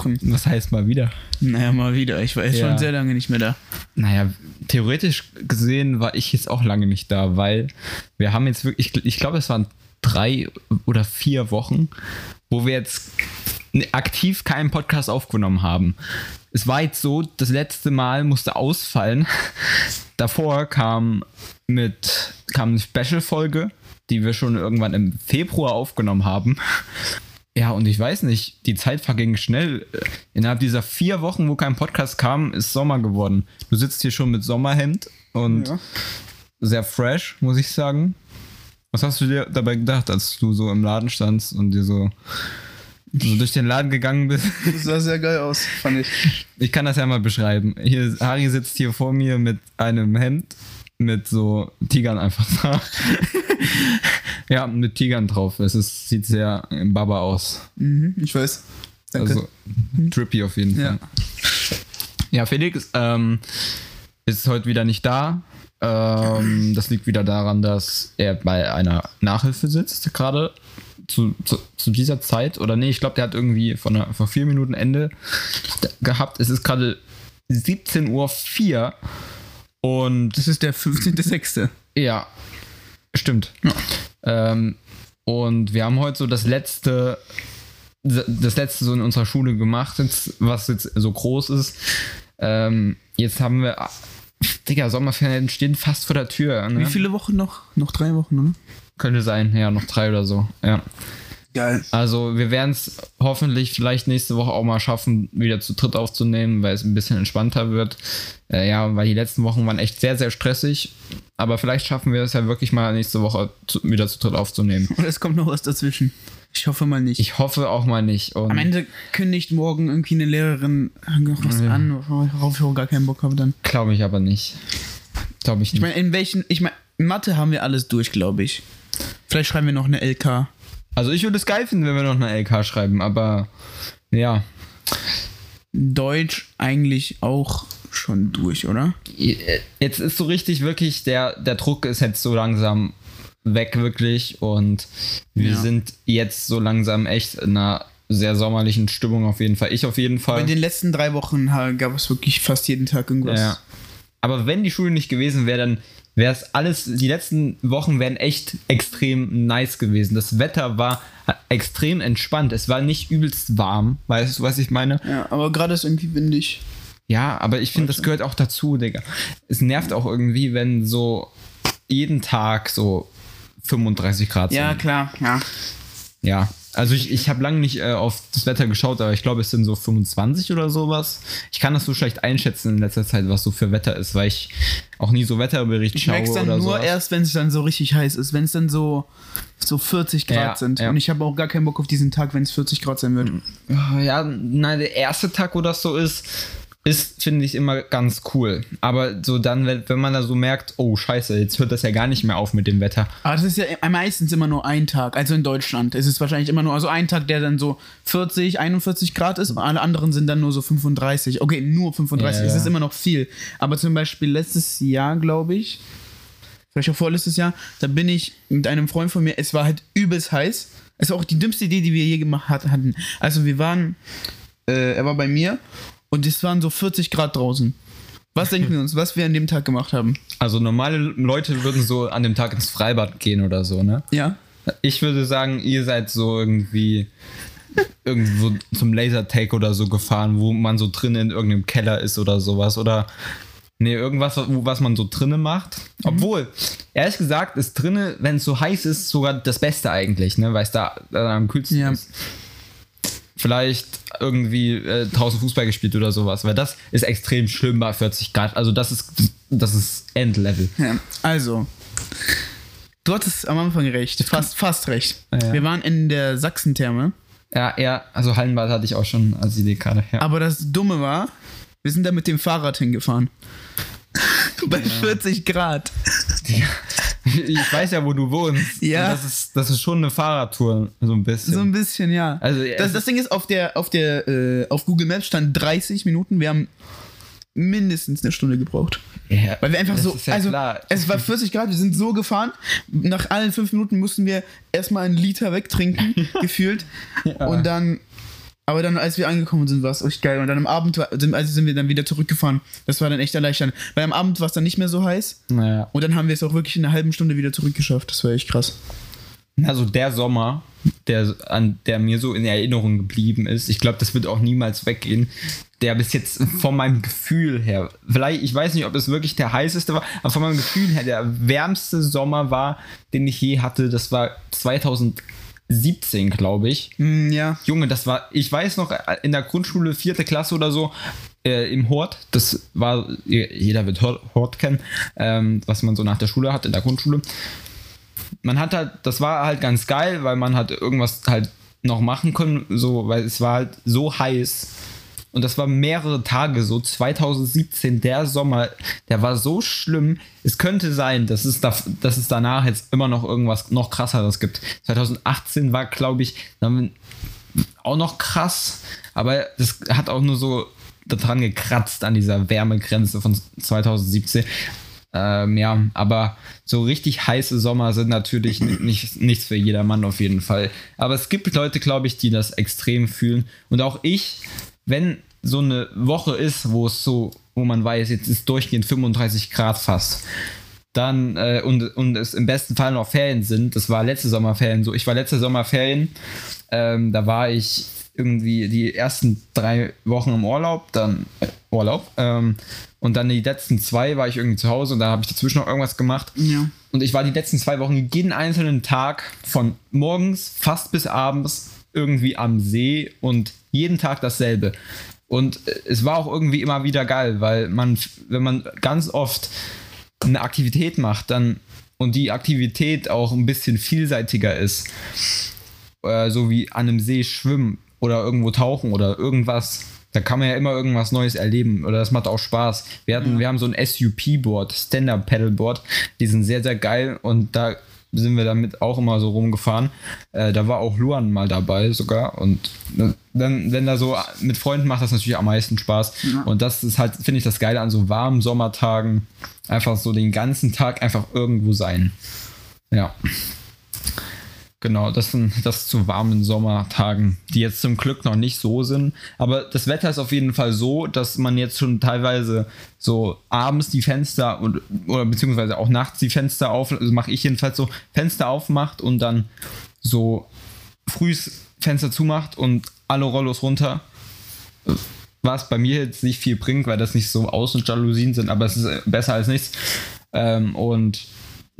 Wochen. Was heißt mal wieder? Naja, mal wieder. Ich war jetzt Ja. schon sehr lange nicht mehr da. Naja, theoretisch gesehen war ich jetzt auch lange nicht da, weil wir haben jetzt wirklich, ich, ich glaube, es waren drei oder vier Wochen, wo wir jetzt aktiv keinen Podcast aufgenommen haben. Es war jetzt so, das letzte Mal musste ausfallen. Davor kam mit kam eine Special-Folge, die wir schon irgendwann im Februar aufgenommen haben. Ja, und ich weiß nicht, die Zeit verging schnell. Innerhalb dieser vier Wochen, wo kein Podcast kam, ist Sommer geworden. Du sitzt hier schon mit Sommerhemd und Ja. sehr fresh, muss ich sagen. Was hast du dir dabei gedacht, als du so im Laden standst und dir so, so durch den Laden gegangen bist? Das sah sehr geil aus, fand ich. Ich kann das ja mal beschreiben. Hier, Harry sitzt hier vor mir mit einem Hemd mit so Tigern einfach da. Ja, mit Tigern drauf. Es ist, sieht sehr baba aus. Mhm, ich weiß. Danke. Also trippy auf jeden Ja. Fall. Ja, Felix ähm, ist heute wieder nicht da. Ähm, das liegt wieder daran, dass er bei einer Nachhilfe sitzt, gerade zu, zu, zu dieser Zeit. Oder nee, ich glaube, der hat irgendwie von einer, vor vier Minuten Ende gehabt. Es ist gerade 17.04 Uhr und das ist der 15.06. ja, stimmt. Ähm, und wir haben heute so das letzte, das letzte so in unserer Schule gemacht, jetzt, was jetzt so groß ist. Ähm, jetzt haben wir, Digga, Sommerferien stehen fast vor der Tür. Ne? Wie viele Wochen noch? Noch drei Wochen, oder? Könnte sein, ja, noch drei oder so. Ja. Geil. Also wir werden es hoffentlich vielleicht nächste Woche auch mal schaffen, wieder zu dritt aufzunehmen, weil es ein bisschen entspannter wird. Äh, ja, weil die letzten Wochen waren echt sehr, sehr stressig. Aber vielleicht schaffen wir es ja wirklich mal nächste Woche zu, wieder zu dritt aufzunehmen. Und es kommt noch was dazwischen. Ich hoffe mal nicht. Ich hoffe auch mal nicht. Und Am Ende kündigt morgen irgendwie eine Lehrerin noch was Ja. an, worauf ich auch gar keinen Bock habe dann. glaube ich aber nicht. Glaube ich Ich nicht. meine, in welchen, ich meine, in Mathe haben wir alles durch, glaube ich. Vielleicht schreiben wir noch eine LK. Also ich würde es geil finden, wenn wir noch eine LK schreiben, aber ja. Deutsch eigentlich auch schon durch, oder? Jetzt ist so richtig wirklich, der, der Druck ist jetzt so langsam weg wirklich und wir Ja. sind jetzt so langsam echt in einer sehr sommerlichen Stimmung auf jeden Fall. Ich auf jeden Fall. In den letzten drei Wochen gab es wirklich fast jeden Tag irgendwas. Ja. Aber wenn die Schule nicht gewesen wäre, dann wäre es alles, die letzten Wochen wären echt extrem nice gewesen. Das Wetter war extrem entspannt. Es war nicht übelst warm. Weißt du, was ich meine? Ja, aber gerade ist irgendwie windig. Ja, aber ich finde, das gehört auch dazu, Digga. Es nervt auch irgendwie, wenn so jeden Tag so 35 Grad Ja, sind. klar, ja. Ja. Also ich, ich habe lange nicht äh, auf das Wetter geschaut, aber ich glaube, es sind so 25 oder sowas. Ich kann das so schlecht einschätzen in letzter Zeit, was so für Wetter ist, weil ich auch nie so Wetterbericht Ich schaue merke es dann nur sowas. erst, wenn es dann so richtig heiß ist, wenn es dann so, so 40 Grad Ja, sind. ja. Und ich habe auch gar keinen Bock auf diesen Tag, wenn es 40 Grad sein wird. Ja, nein, der erste Tag, wo das so ist, ist, finde ich, immer ganz cool. Aber so dann, wenn, wenn man da so merkt, oh scheiße, jetzt hört das ja gar nicht mehr auf mit dem Wetter. Aber das ist ja meistens immer nur ein Tag. Also in Deutschland ist es wahrscheinlich immer nur also ein Tag, der dann so 40, 41 Grad ist und alle anderen sind dann nur so 35. Okay, nur 35. Ja, Es ist immer noch viel. Aber zum Beispiel letztes Jahr, glaube ich, vielleicht auch vorletztes Jahr, da bin ich mit einem Freund von mir, es war halt übelst heiß. Es war auch die dümmste Idee, die wir je gemacht hat- hatten. Also wir waren, äh, er war bei mir und es waren so 40 Grad draußen. Was denken wir uns, was wir an dem Tag gemacht haben? Also normale Leute würden so an dem Tag ins Freibad gehen oder so, ne? Ja? Ich würde sagen, ihr seid so irgendwie irgendwo zum Lasertag oder so gefahren, wo man so drin in irgendeinem Keller ist oder sowas. Oder nee, irgendwas, was man so drinnen macht. Obwohl, ehrlich gesagt, ist drinnen, wenn es so heiß ist, sogar das Beste eigentlich, ne? Weil es da, da am kühlsten Ja. ist. Vielleicht irgendwie äh, draußen Fußball gespielt oder sowas, weil das ist extrem schlimm bei 40 Grad. Also das ist das ist Endlevel. Ja, also. Du hattest am Anfang recht. Fast, fast recht. Ja. Wir waren in der Sachsentherme. Ja, ja, also Hallenbad hatte ich auch schon als Idee gerade. Ja. Aber das Dumme war, wir sind da mit dem Fahrrad hingefahren. Bei 40 Grad. Ich weiß ja, wo du wohnst. Ja. Das ist, das ist schon eine Fahrradtour, so ein bisschen. So ein bisschen, ja. Also, das, das Ding ist, auf der, auf der, äh, auf Google Maps stand 30 Minuten. Wir haben mindestens eine Stunde gebraucht. Ja, Weil wir einfach so, ja also klar. es war 40 Grad, wir sind so gefahren. Nach allen fünf Minuten mussten wir erstmal einen Liter wegtrinken, gefühlt. Und dann, aber dann, als wir angekommen sind, war es echt geil. Und dann am Abend, sind, also sind wir dann wieder zurückgefahren. Das war dann echt erleichternd. Weil am Abend war es dann nicht mehr so heiß. Naja. Und dann haben wir es auch wirklich in einer halben Stunde wieder zurückgeschafft. Das war echt krass. Also der Sommer, der, an, der mir so in Erinnerung geblieben ist, ich glaube, das wird auch niemals weggehen. Der bis jetzt von meinem Gefühl her, vielleicht, ich weiß nicht, ob es wirklich der heißeste war, aber von meinem Gefühl her der wärmste Sommer war, den ich je hatte. Das war 2017, glaube ich. Mm, ja. Junge, das war, ich weiß noch, in der Grundschule, vierte Klasse oder so, äh, im Hort, das war, jeder wird Hort, Hort kennen, ähm, was man so nach der Schule hat, in der Grundschule. Man hat halt, das war halt ganz geil, weil man hat irgendwas halt noch machen können, so, weil es war halt so heiß. Und das war mehrere Tage so. 2017, der Sommer, der war so schlimm. Es könnte sein, dass es, da, dass es danach jetzt immer noch irgendwas noch krasseres gibt. 2018 war, glaube ich, auch noch krass, aber das hat auch nur so daran gekratzt an dieser Wärmegrenze von 2017. Ähm, ja, aber so richtig heiße Sommer sind natürlich ni- nicht, nichts für jedermann auf jeden Fall. Aber es gibt Leute, glaube ich, die das extrem fühlen. Und auch ich, wenn so eine Woche ist, wo es so, wo man weiß, jetzt ist durchgehend 35 Grad fast, dann äh, und, und es im besten Fall noch Ferien sind, das war letzte Sommerferien so, ich war letzte Sommerferien, ähm, da war ich irgendwie die ersten drei Wochen im Urlaub, dann äh, Urlaub, ähm, und dann die letzten zwei war ich irgendwie zu Hause und da habe ich dazwischen noch irgendwas gemacht. Ja. Und ich war die letzten zwei Wochen jeden einzelnen Tag von morgens fast bis abends irgendwie am See und jeden Tag dasselbe. Und es war auch irgendwie immer wieder geil, weil man, wenn man ganz oft eine Aktivität macht, dann und die Aktivität auch ein bisschen vielseitiger ist, äh, so wie an einem See schwimmen oder irgendwo tauchen oder irgendwas, da kann man ja immer irgendwas Neues erleben oder das macht auch Spaß. Wir hatten, wir haben so ein SUP-Board, Stand-Up Paddleboard, die sind sehr, sehr geil und da sind wir damit auch immer so rumgefahren. Äh, da war auch Luan mal dabei sogar und äh, dann, wenn da so mit Freunden macht das natürlich am meisten Spaß und das ist halt, finde ich, das Geile an so warmen Sommertagen, einfach so den ganzen Tag einfach irgendwo sein. Ja. Genau, das sind das zu warmen Sommertagen, die jetzt zum Glück noch nicht so sind. Aber das Wetter ist auf jeden Fall so, dass man jetzt schon teilweise so abends die Fenster und, oder beziehungsweise auch nachts die Fenster auf, also mache ich jedenfalls so, Fenster aufmacht und dann so frühs Fenster zumacht und alle Rollos runter. Was bei mir jetzt nicht viel bringt, weil das nicht so Außenjalousien sind, aber es ist besser als nichts. Ähm, und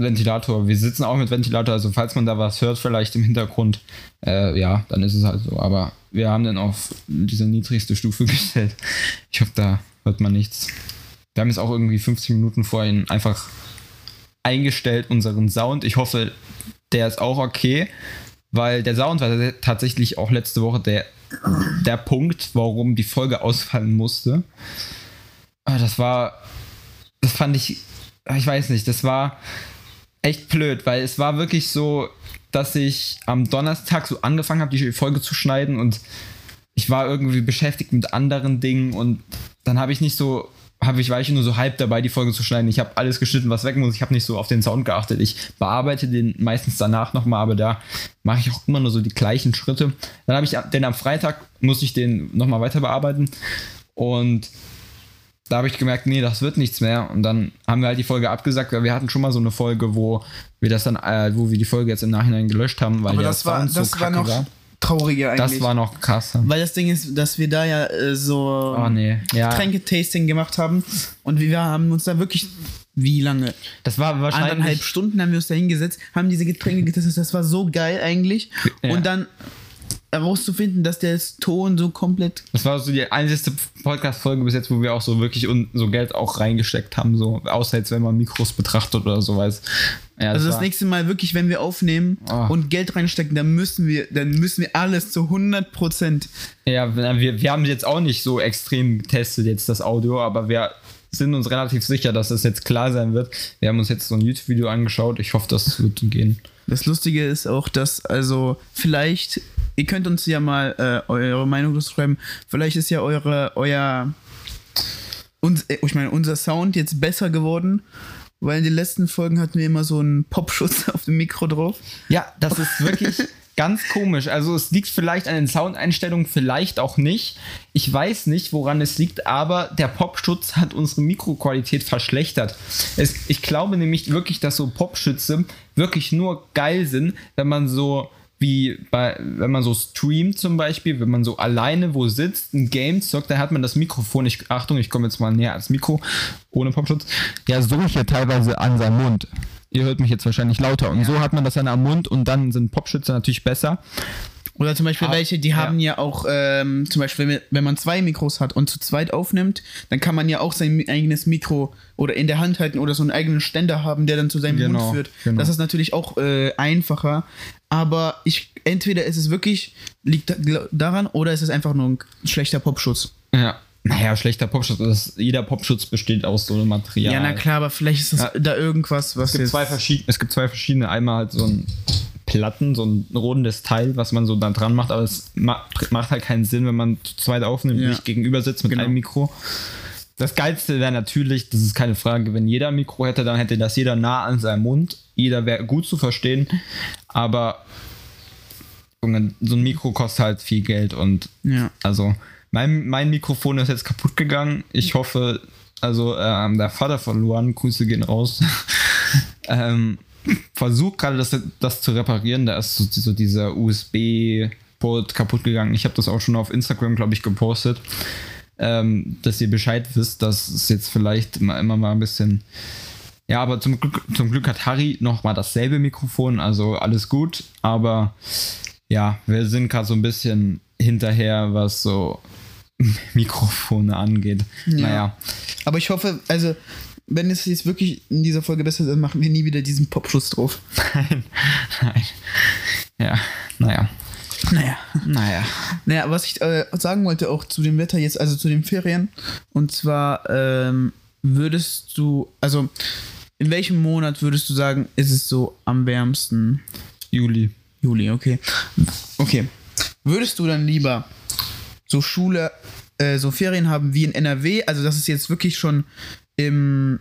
Ventilator. Wir sitzen auch mit Ventilator, also falls man da was hört, vielleicht im Hintergrund, äh, ja, dann ist es halt so. Aber wir haben den auf diese niedrigste Stufe gestellt. Ich hoffe, da hört man nichts. Wir haben jetzt auch irgendwie 15 Minuten vorhin einfach eingestellt, unseren Sound. Ich hoffe, der ist auch okay, weil der Sound war tatsächlich auch letzte Woche der, der Punkt, warum die Folge ausfallen musste. Aber das war, das fand ich, ich weiß nicht, das war echt blöd, weil es war wirklich so, dass ich am Donnerstag so angefangen habe, die Folge zu schneiden und ich war irgendwie beschäftigt mit anderen Dingen und dann habe ich nicht so, habe ich, war ich nur so halb dabei, die Folge zu schneiden. Ich habe alles geschnitten, was weg muss. Ich habe nicht so auf den Sound geachtet. Ich bearbeite den meistens danach nochmal, aber da mache ich auch immer nur so die gleichen Schritte. Dann habe ich den am Freitag, musste ich den nochmal weiter bearbeiten und da habe ich gemerkt, nee, das wird nichts mehr. Und dann haben wir halt die Folge abgesagt, weil wir hatten schon mal so eine Folge, wo wir das dann, äh, wo wir die Folge jetzt im Nachhinein gelöscht haben, weil Aber das war, Sound so das war noch trauriger eigentlich. Das war noch krass. Weil das Ding ist, dass wir da ja äh, so Oh nee, ja. Getränketasting gemacht haben und wir haben uns da wirklich, wie lange? Das war wahrscheinlich. Anderthalb Stunden haben wir uns da hingesetzt, haben diese Getränke getestet, das war so geil eigentlich. Ja. Und dann herauszufinden, dass der Ton so komplett Das war so die einzige Podcast-Folge bis jetzt, wo wir auch so wirklich so Geld auch reingesteckt haben, so außer jetzt, wenn man Mikros betrachtet oder so weiß. Ja, Also das war- nächste Mal wirklich, wenn wir aufnehmen Oh. und Geld reinstecken, dann müssen wir, dann müssen wir alles zu 100 Prozent. Ja, wir, wir haben jetzt auch nicht so extrem getestet, jetzt das Audio, aber wir sind uns relativ sicher, dass das jetzt klar sein wird. Wir haben uns jetzt so ein YouTube-Video angeschaut. Ich hoffe, das wird gehen. Das Lustige ist auch, dass also vielleicht, ihr könnt uns ja mal äh, eure Meinung dazu schreiben, vielleicht ist ja eure, euer uns, äh, ich meine, unser Sound jetzt besser geworden, weil in den letzten Folgen hatten wir immer so einen Popschutz auf dem Mikro drauf. Ja, das ist wirklich ganz komisch. Also es liegt vielleicht an den Soundeinstellungen, vielleicht auch nicht. Ich weiß nicht, woran es liegt, aber der Popschutz hat unsere Mikroqualität verschlechtert. Es, ich glaube nämlich wirklich, dass so Popschütze wirklich nur geil sind, wenn man so wie bei, wenn man so streamt zum Beispiel, wenn man so alleine wo sitzt, ein Game zockt, dann hat man das Mikrofon, ich, Achtung, ich komme jetzt mal näher ans Mikro, ohne Popschutz, ja so hier teilweise an seinem Mund. Ihr hört mich jetzt wahrscheinlich lauter. Und so hat man das dann am Mund und dann sind Popschütze natürlich besser. Oder zum Beispiel Ah, welche, die ja. haben ja auch, ähm, zum Beispiel, wenn, man zwei Mikros hat und zu zweit aufnimmt, dann kann man ja auch sein eigenes Mikro oder in der Hand halten oder so einen eigenen Ständer haben, der dann zu seinem Genau, Mund führt. genau. Das ist natürlich auch äh, einfacher. Aber ich, entweder ist es wirklich, liegt daran, oder ist es einfach nur ein schlechter Popschutz. Ja. Naja, schlechter Popschutz. Das, jeder Popschutz besteht aus so einem Material. Ja, na klar, aber vielleicht ist das Ja. da irgendwas, was Es gibt, zwei verschiedene, es gibt zwei verschiedene. Einmal halt so ein Platten, so ein rundes Teil, was man so da dran macht, aber es ma macht halt keinen Sinn, wenn man zu zweit aufnimmt, Ja. nicht gegenüber sitzt mit Genau. einem Mikro. Das Geilste wäre natürlich, das ist keine Frage, wenn jeder ein Mikro hätte, dann hätte das jeder nah an seinem Mund. Jeder wäre gut zu verstehen, aber so ein Mikro kostet halt viel Geld und ja. also mein, mein Mikrofon ist jetzt kaputt gegangen. Ich hoffe, also ähm, der Vater von Luan, Grüße gehen raus, ähm, versucht gerade das, das zu reparieren. Da ist so, so dieser USB-Port kaputt gegangen. Ich habe das auch schon auf Instagram, glaube ich, gepostet, ähm, dass ihr Bescheid wisst, dass es jetzt vielleicht immer, immer mal ein bisschen... Ja, aber zum Glück, zum Glück hat Harry noch mal dasselbe Mikrofon, also alles gut. Aber ja, wir sind gerade so ein bisschen hinterher, was so Mikrofone angeht. Ja. Naja, Aber ich hoffe, also, wenn es jetzt wirklich in dieser Folge besser ist, dann machen wir nie wieder diesen Popschutz drauf. nein, nein. Ja, naja, Naja. naja. Naja, was ich äh, sagen wollte auch zu dem Wetter jetzt, also zu den Ferien, und zwar ähm, würdest du, also in welchem Monat würdest du sagen, ist es so am wärmsten? Juli. Juli, okay. Okay. Würdest du dann lieber so Schule, äh, so Ferien haben wie in NRW, also dass es jetzt wirklich schon im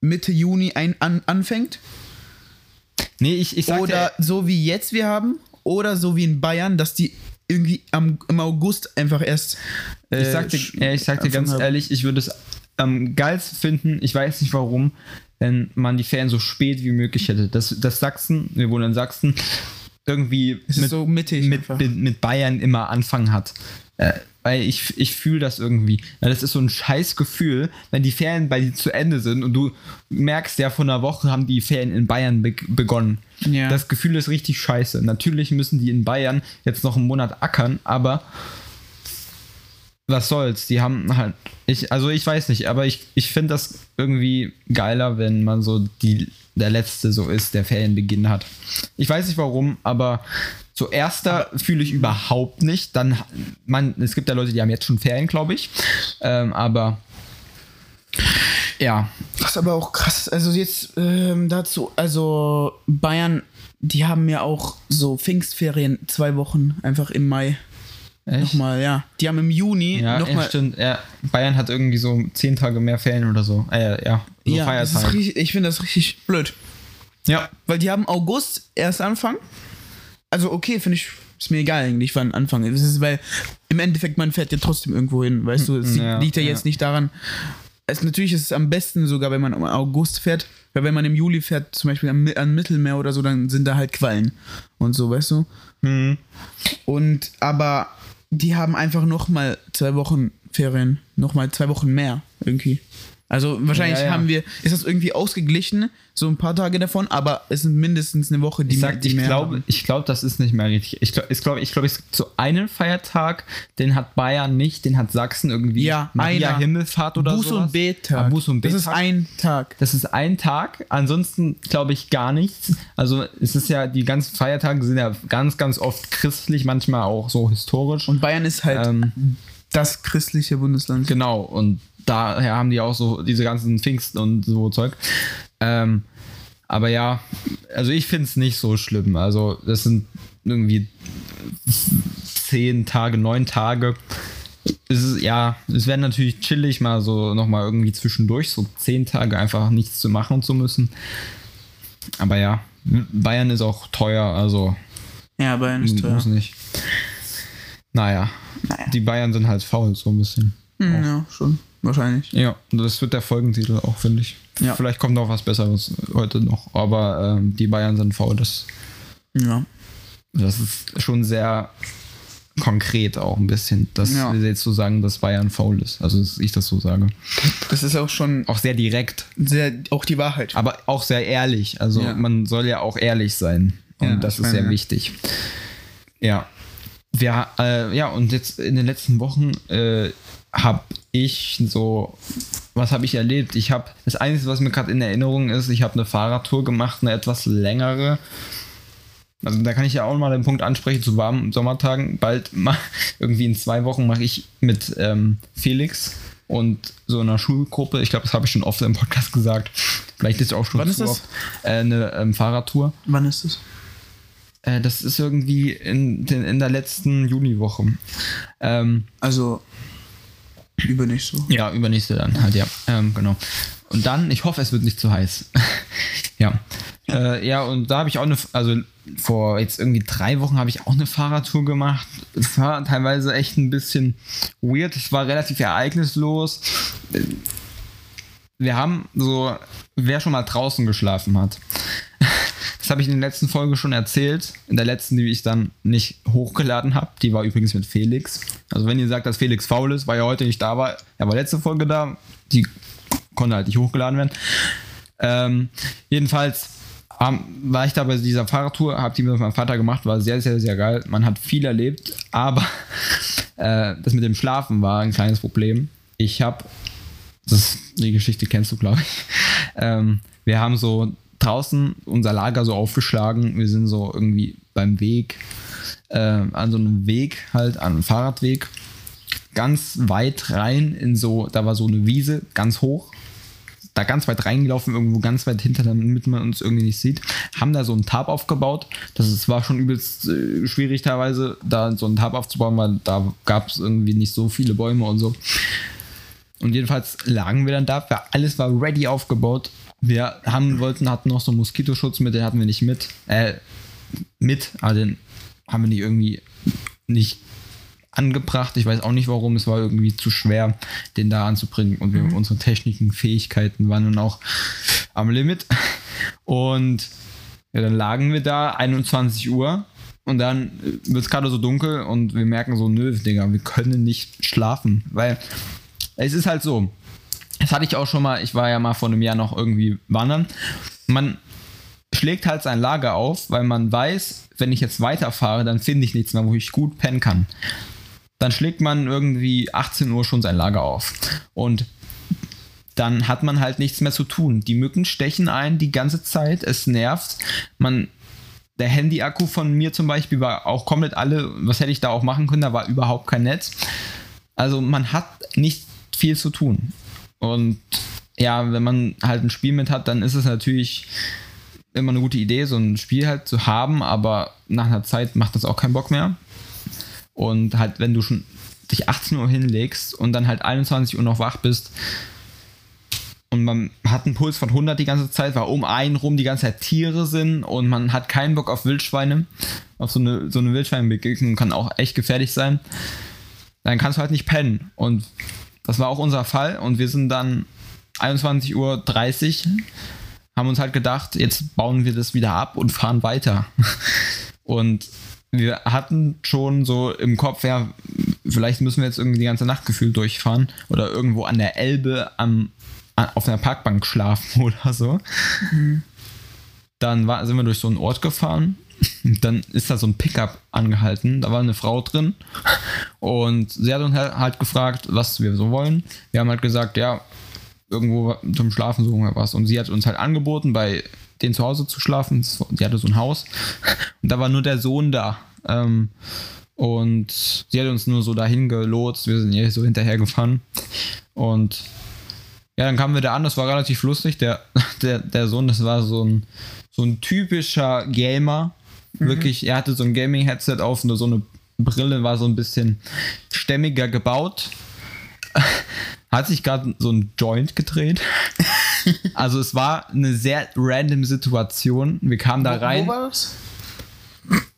Mitte Juni ein, an, anfängt? Nee, ich, ich sagte, Oder so wie jetzt wir haben? Oder so wie in Bayern, dass die irgendwie am, im August einfach erst. äh, ich sagte, ja, ich sagte ganz haben? ehrlich, ich würde es am geilsten finden, ich weiß nicht warum, wenn man die Ferien so spät wie möglich hätte. Das, das Sachsen, wir wohnen in Sachsen, irgendwie mit, so mit, mit, mit Bayern immer Anfang hat. Äh, weil ich, ich fühle das irgendwie. Weil das ist so ein scheiß Gefühl, wenn die Ferien bei dir zu Ende sind und du merkst ja, vor einer Woche haben die Ferien in Bayern be begonnen. Ja. Das Gefühl ist richtig scheiße. Natürlich müssen die in Bayern jetzt noch einen Monat ackern, aber was soll's? Die haben halt. Ich, also ich weiß nicht, aber ich, ich finde das irgendwie geiler, wenn man so die, der Letzte so ist, der Ferienbeginn hat. Ich weiß nicht warum, aber so erster fühle ich überhaupt nicht. Dann, man, es gibt ja Leute, die haben jetzt schon Ferien, glaube ich. Ähm, aber ja, Das ist aber auch krass. Also jetzt ähm, dazu, also Bayern, die haben ja auch so Pfingstferien zwei Wochen einfach im Mai. echt. Nochmal, ja. Die haben im Juni Ja, ja, nochmal. stimmt. Ja, Bayern hat irgendwie so zehn Tage mehr Ferien oder so. Äh, ja, so Ja, das ist Feiertage. richtig, ich finde das richtig blöd. Ja, Weil die haben August erst Anfang. Also okay, finde ich, ist mir egal eigentlich, wann Anfang ist. Es ist, weil im Endeffekt, man fährt ja trotzdem irgendwo hin, weißt du, es Ja, liegt ja, ja. jetzt nicht daran. Es, natürlich ist es am besten sogar, wenn man im August fährt, weil wenn man im Juli fährt, zum Beispiel am, am Mittelmeer oder so, dann sind da halt Quallen und so, weißt du. Mhm. Und aber die haben einfach nochmal zwei Wochen Ferien, nochmal zwei Wochen mehr irgendwie. Also wahrscheinlich Ja, ja. haben wir, ist das irgendwie ausgeglichen, so ein paar Tage davon, aber es sind mindestens eine Woche, die, Ich mehr- sag, die ich mehr glaube, ich glaube, das ist nicht mehr richtig. Ich glaube, ich glaube, ich glaube, es gibt so einen Feiertag, den hat Bayern nicht, den hat Sachsen irgendwie. Ja, Maria einer. Himmelfahrt oder Buß- so. und B-Tag. Ah, Buß- und Das ist ein Tag. Das ist ein Tag, ansonsten glaube ich gar nichts. Also es ist ja, die ganzen Feiertage sind ja ganz, ganz oft christlich, manchmal auch so historisch. Und Bayern ist halt ähm, das christliche Bundesland. Genau, und daher haben die auch so diese ganzen Pfingsten und so Zeug. Ähm, aber ja, also ich finde es nicht so schlimm. Also das sind irgendwie zehn Tage, neun Tage. es ist, ja, es wäre natürlich chillig, mal so nochmal irgendwie zwischendurch, so zehn Tage einfach nichts zu machen zu müssen. Aber ja, Bayern ist auch teuer, also Ja, Bayern ist teuer. muss nicht. Naja, Naja. die Bayern sind halt faul, so ein bisschen. Hm, ja, schon. Wahrscheinlich. Ja, das wird der Folgentitel auch, finde ich. Ja. Vielleicht kommt noch was Besseres heute noch, aber ähm, die Bayern sind faul. Das, Ja. das ist schon sehr konkret auch ein bisschen, dass Ja. wir jetzt so sagen, dass Bayern faul ist. Also, dass ich das so sage. Das ist auch schon Auch sehr direkt, sehr, auch die Wahrheit. aber auch sehr ehrlich. Also, Ja. man soll ja auch ehrlich sein. Und Ja, das ist sehr meine- wichtig. Ja. Wir, äh, ja, und jetzt in den letzten Wochen äh, habe ich so, was habe ich erlebt? Ich habe, das Einzige, was mir gerade in Erinnerung ist, ich habe eine Fahrradtour gemacht, eine etwas längere. Also da kann ich ja auch mal den Punkt ansprechen zu warmen Sommertagen. Bald ma- irgendwie in zwei Wochen mache ich mit ähm, Felix und so einer Schulgruppe, ich glaube, das habe ich schon oft im Podcast gesagt, vielleicht ist es auch schon Wann ist das? oft, äh, eine ähm, Fahrradtour. Wann ist es? Äh, das ist irgendwie in, den, in der letzten Juniwoche. Ähm, Also übernächst so. ja, übernächste dann halt, ja. Ähm, genau. Und dann, ich hoffe, es wird nicht zu heiß. ja. Äh, ja, und da habe ich auch eine, also vor jetzt irgendwie drei Wochen habe ich auch eine Fahrradtour gemacht. Es war teilweise echt ein bisschen weird. Es war relativ ereignislos. Wir haben so, wer schon mal draußen geschlafen hat. Das habe ich in der letzten Folge schon erzählt. In der letzten, die ich dann nicht hochgeladen habe. Die war übrigens mit Felix. Also wenn ihr sagt, dass Felix faul ist, weil er heute nicht da war. Er war letzte Folge da. Die konnte halt nicht hochgeladen werden. Ähm, jedenfalls ähm, war ich da bei dieser Fahrradtour, habe die mit meinem Vater gemacht, war sehr, sehr, sehr geil. Man hat viel erlebt, aber äh, das mit dem Schlafen war ein kleines Problem. Ich habe, die Geschichte kennst du, glaube ich. Ähm, wir haben so draußen unser Lager so aufgeschlagen. Wir sind so irgendwie beim Weg, äh, an so einem Weg halt, an einem Fahrradweg, ganz weit rein in so, da war so eine Wiese, ganz hoch. Da ganz weit reingelaufen, irgendwo ganz weit hinter, damit man uns irgendwie nicht sieht. Haben da so einen Tab aufgebaut. Das ist, war schon übelst äh, schwierig teilweise, da so einen Tab aufzubauen, weil da gab es irgendwie nicht so viele Bäume und so. Und jedenfalls lagen wir dann da, alles war ready aufgebaut. Wir haben, wollten, hatten noch so einen Moskitoschutz mit, den hatten wir nicht mit. Äh, mit, aber den haben wir nicht irgendwie nicht angebracht. Ich weiß auch nicht warum, es war irgendwie zu schwer, den da anzubringen. Und wir, unsere technischen Fähigkeiten waren dann auch am Limit. Und ja, dann lagen wir da, 21 Uhr. Und dann wird es gerade so dunkel und wir merken so, nö, Digga, wir können nicht schlafen. Weil es ist halt so, das hatte ich auch schon mal, ich war ja mal vor einem Jahr noch irgendwie wandern. Man schlägt halt sein Lager auf, weil man weiß, wenn ich jetzt weiterfahre, dann finde ich nichts mehr, wo ich gut pennen kann. Dann schlägt man irgendwie 18 Uhr schon sein Lager auf. Und dann hat man halt nichts mehr zu tun. Die Mücken stechen ein die ganze Zeit, es nervt. Man, der Handy-Akku von mir zum Beispiel war auch komplett alle, was hätte ich da auch machen können, da war überhaupt kein Netz. Also man hat nicht viel zu tun. Und ja, wenn man halt ein Spiel mit hat, dann ist es natürlich immer eine gute Idee, so ein Spiel halt zu haben, aber nach einer Zeit macht das auch keinen Bock mehr. Und halt, wenn du schon dich 18 Uhr hinlegst und dann halt 21 Uhr noch wach bist und man hat einen Puls von 100 die ganze Zeit, weil um einen rum die ganze Zeit Tiere sind und man hat keinen Bock auf Wildschweine, auf so eine, so eine Wildschweinbegegnung kann auch echt gefährlich sein, dann kannst du halt nicht pennen. Und das war auch unser Fall und wir sind dann 21.30 Uhr haben uns halt gedacht, jetzt bauen wir das wieder ab und fahren weiter. Und wir hatten schon so im Kopf, ja, vielleicht müssen wir jetzt irgendwie die ganze Nacht gefühlt durchfahren oder irgendwo an der Elbe am, an, auf einer Parkbank schlafen oder so. Dann war, sind wir durch so einen Ort gefahren. Dann ist da so ein Pickup angehalten. Da war eine Frau drin. Und sie hat uns halt halt gefragt, was wir so wollen. Wir haben halt gesagt, ja, irgendwo zum Schlafen suchen wir was. Und sie hat uns halt angeboten, bei denen zu Hause zu schlafen. Sie hatte so ein Haus. Und da war nur der Sohn da. Ähm, und sie hat uns nur so dahin gelotst. Wir sind ihr so hinterhergefahren. Und ja, dann kamen wir da an. Das war relativ lustig. Der, der, der Sohn, das war so ein, so ein typischer Gamer. Wirklich, er hatte so ein Gaming-Headset auf und so eine Brille war so ein bisschen stämmiger gebaut. Hat sich gerade so ein Joint gedreht. Also es war eine sehr random Situation. Wir kamen da rein. Wo war das?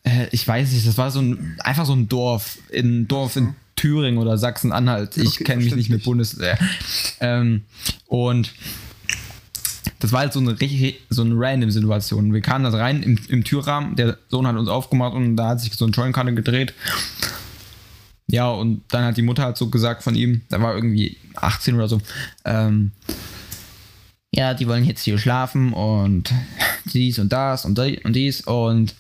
Äh, ich weiß nicht, das war so ein einfach so ein Dorf, in ein Dorf in Thüringen oder Sachsen-Anhalt. Ich Okay, kenne mich nicht mit. Bundes. Äh, ähm, und das war halt so eine richtig so eine random Situation. Wir kamen da rein im, im Türrahmen, der Sohn hat uns aufgemacht und da hat sich so ein Jointkarte gedreht. Ja, und dann hat die Mutter halt so gesagt von ihm, da war irgendwie 18 oder so, ähm, ja, die wollen jetzt hier schlafen und dies und das und dies und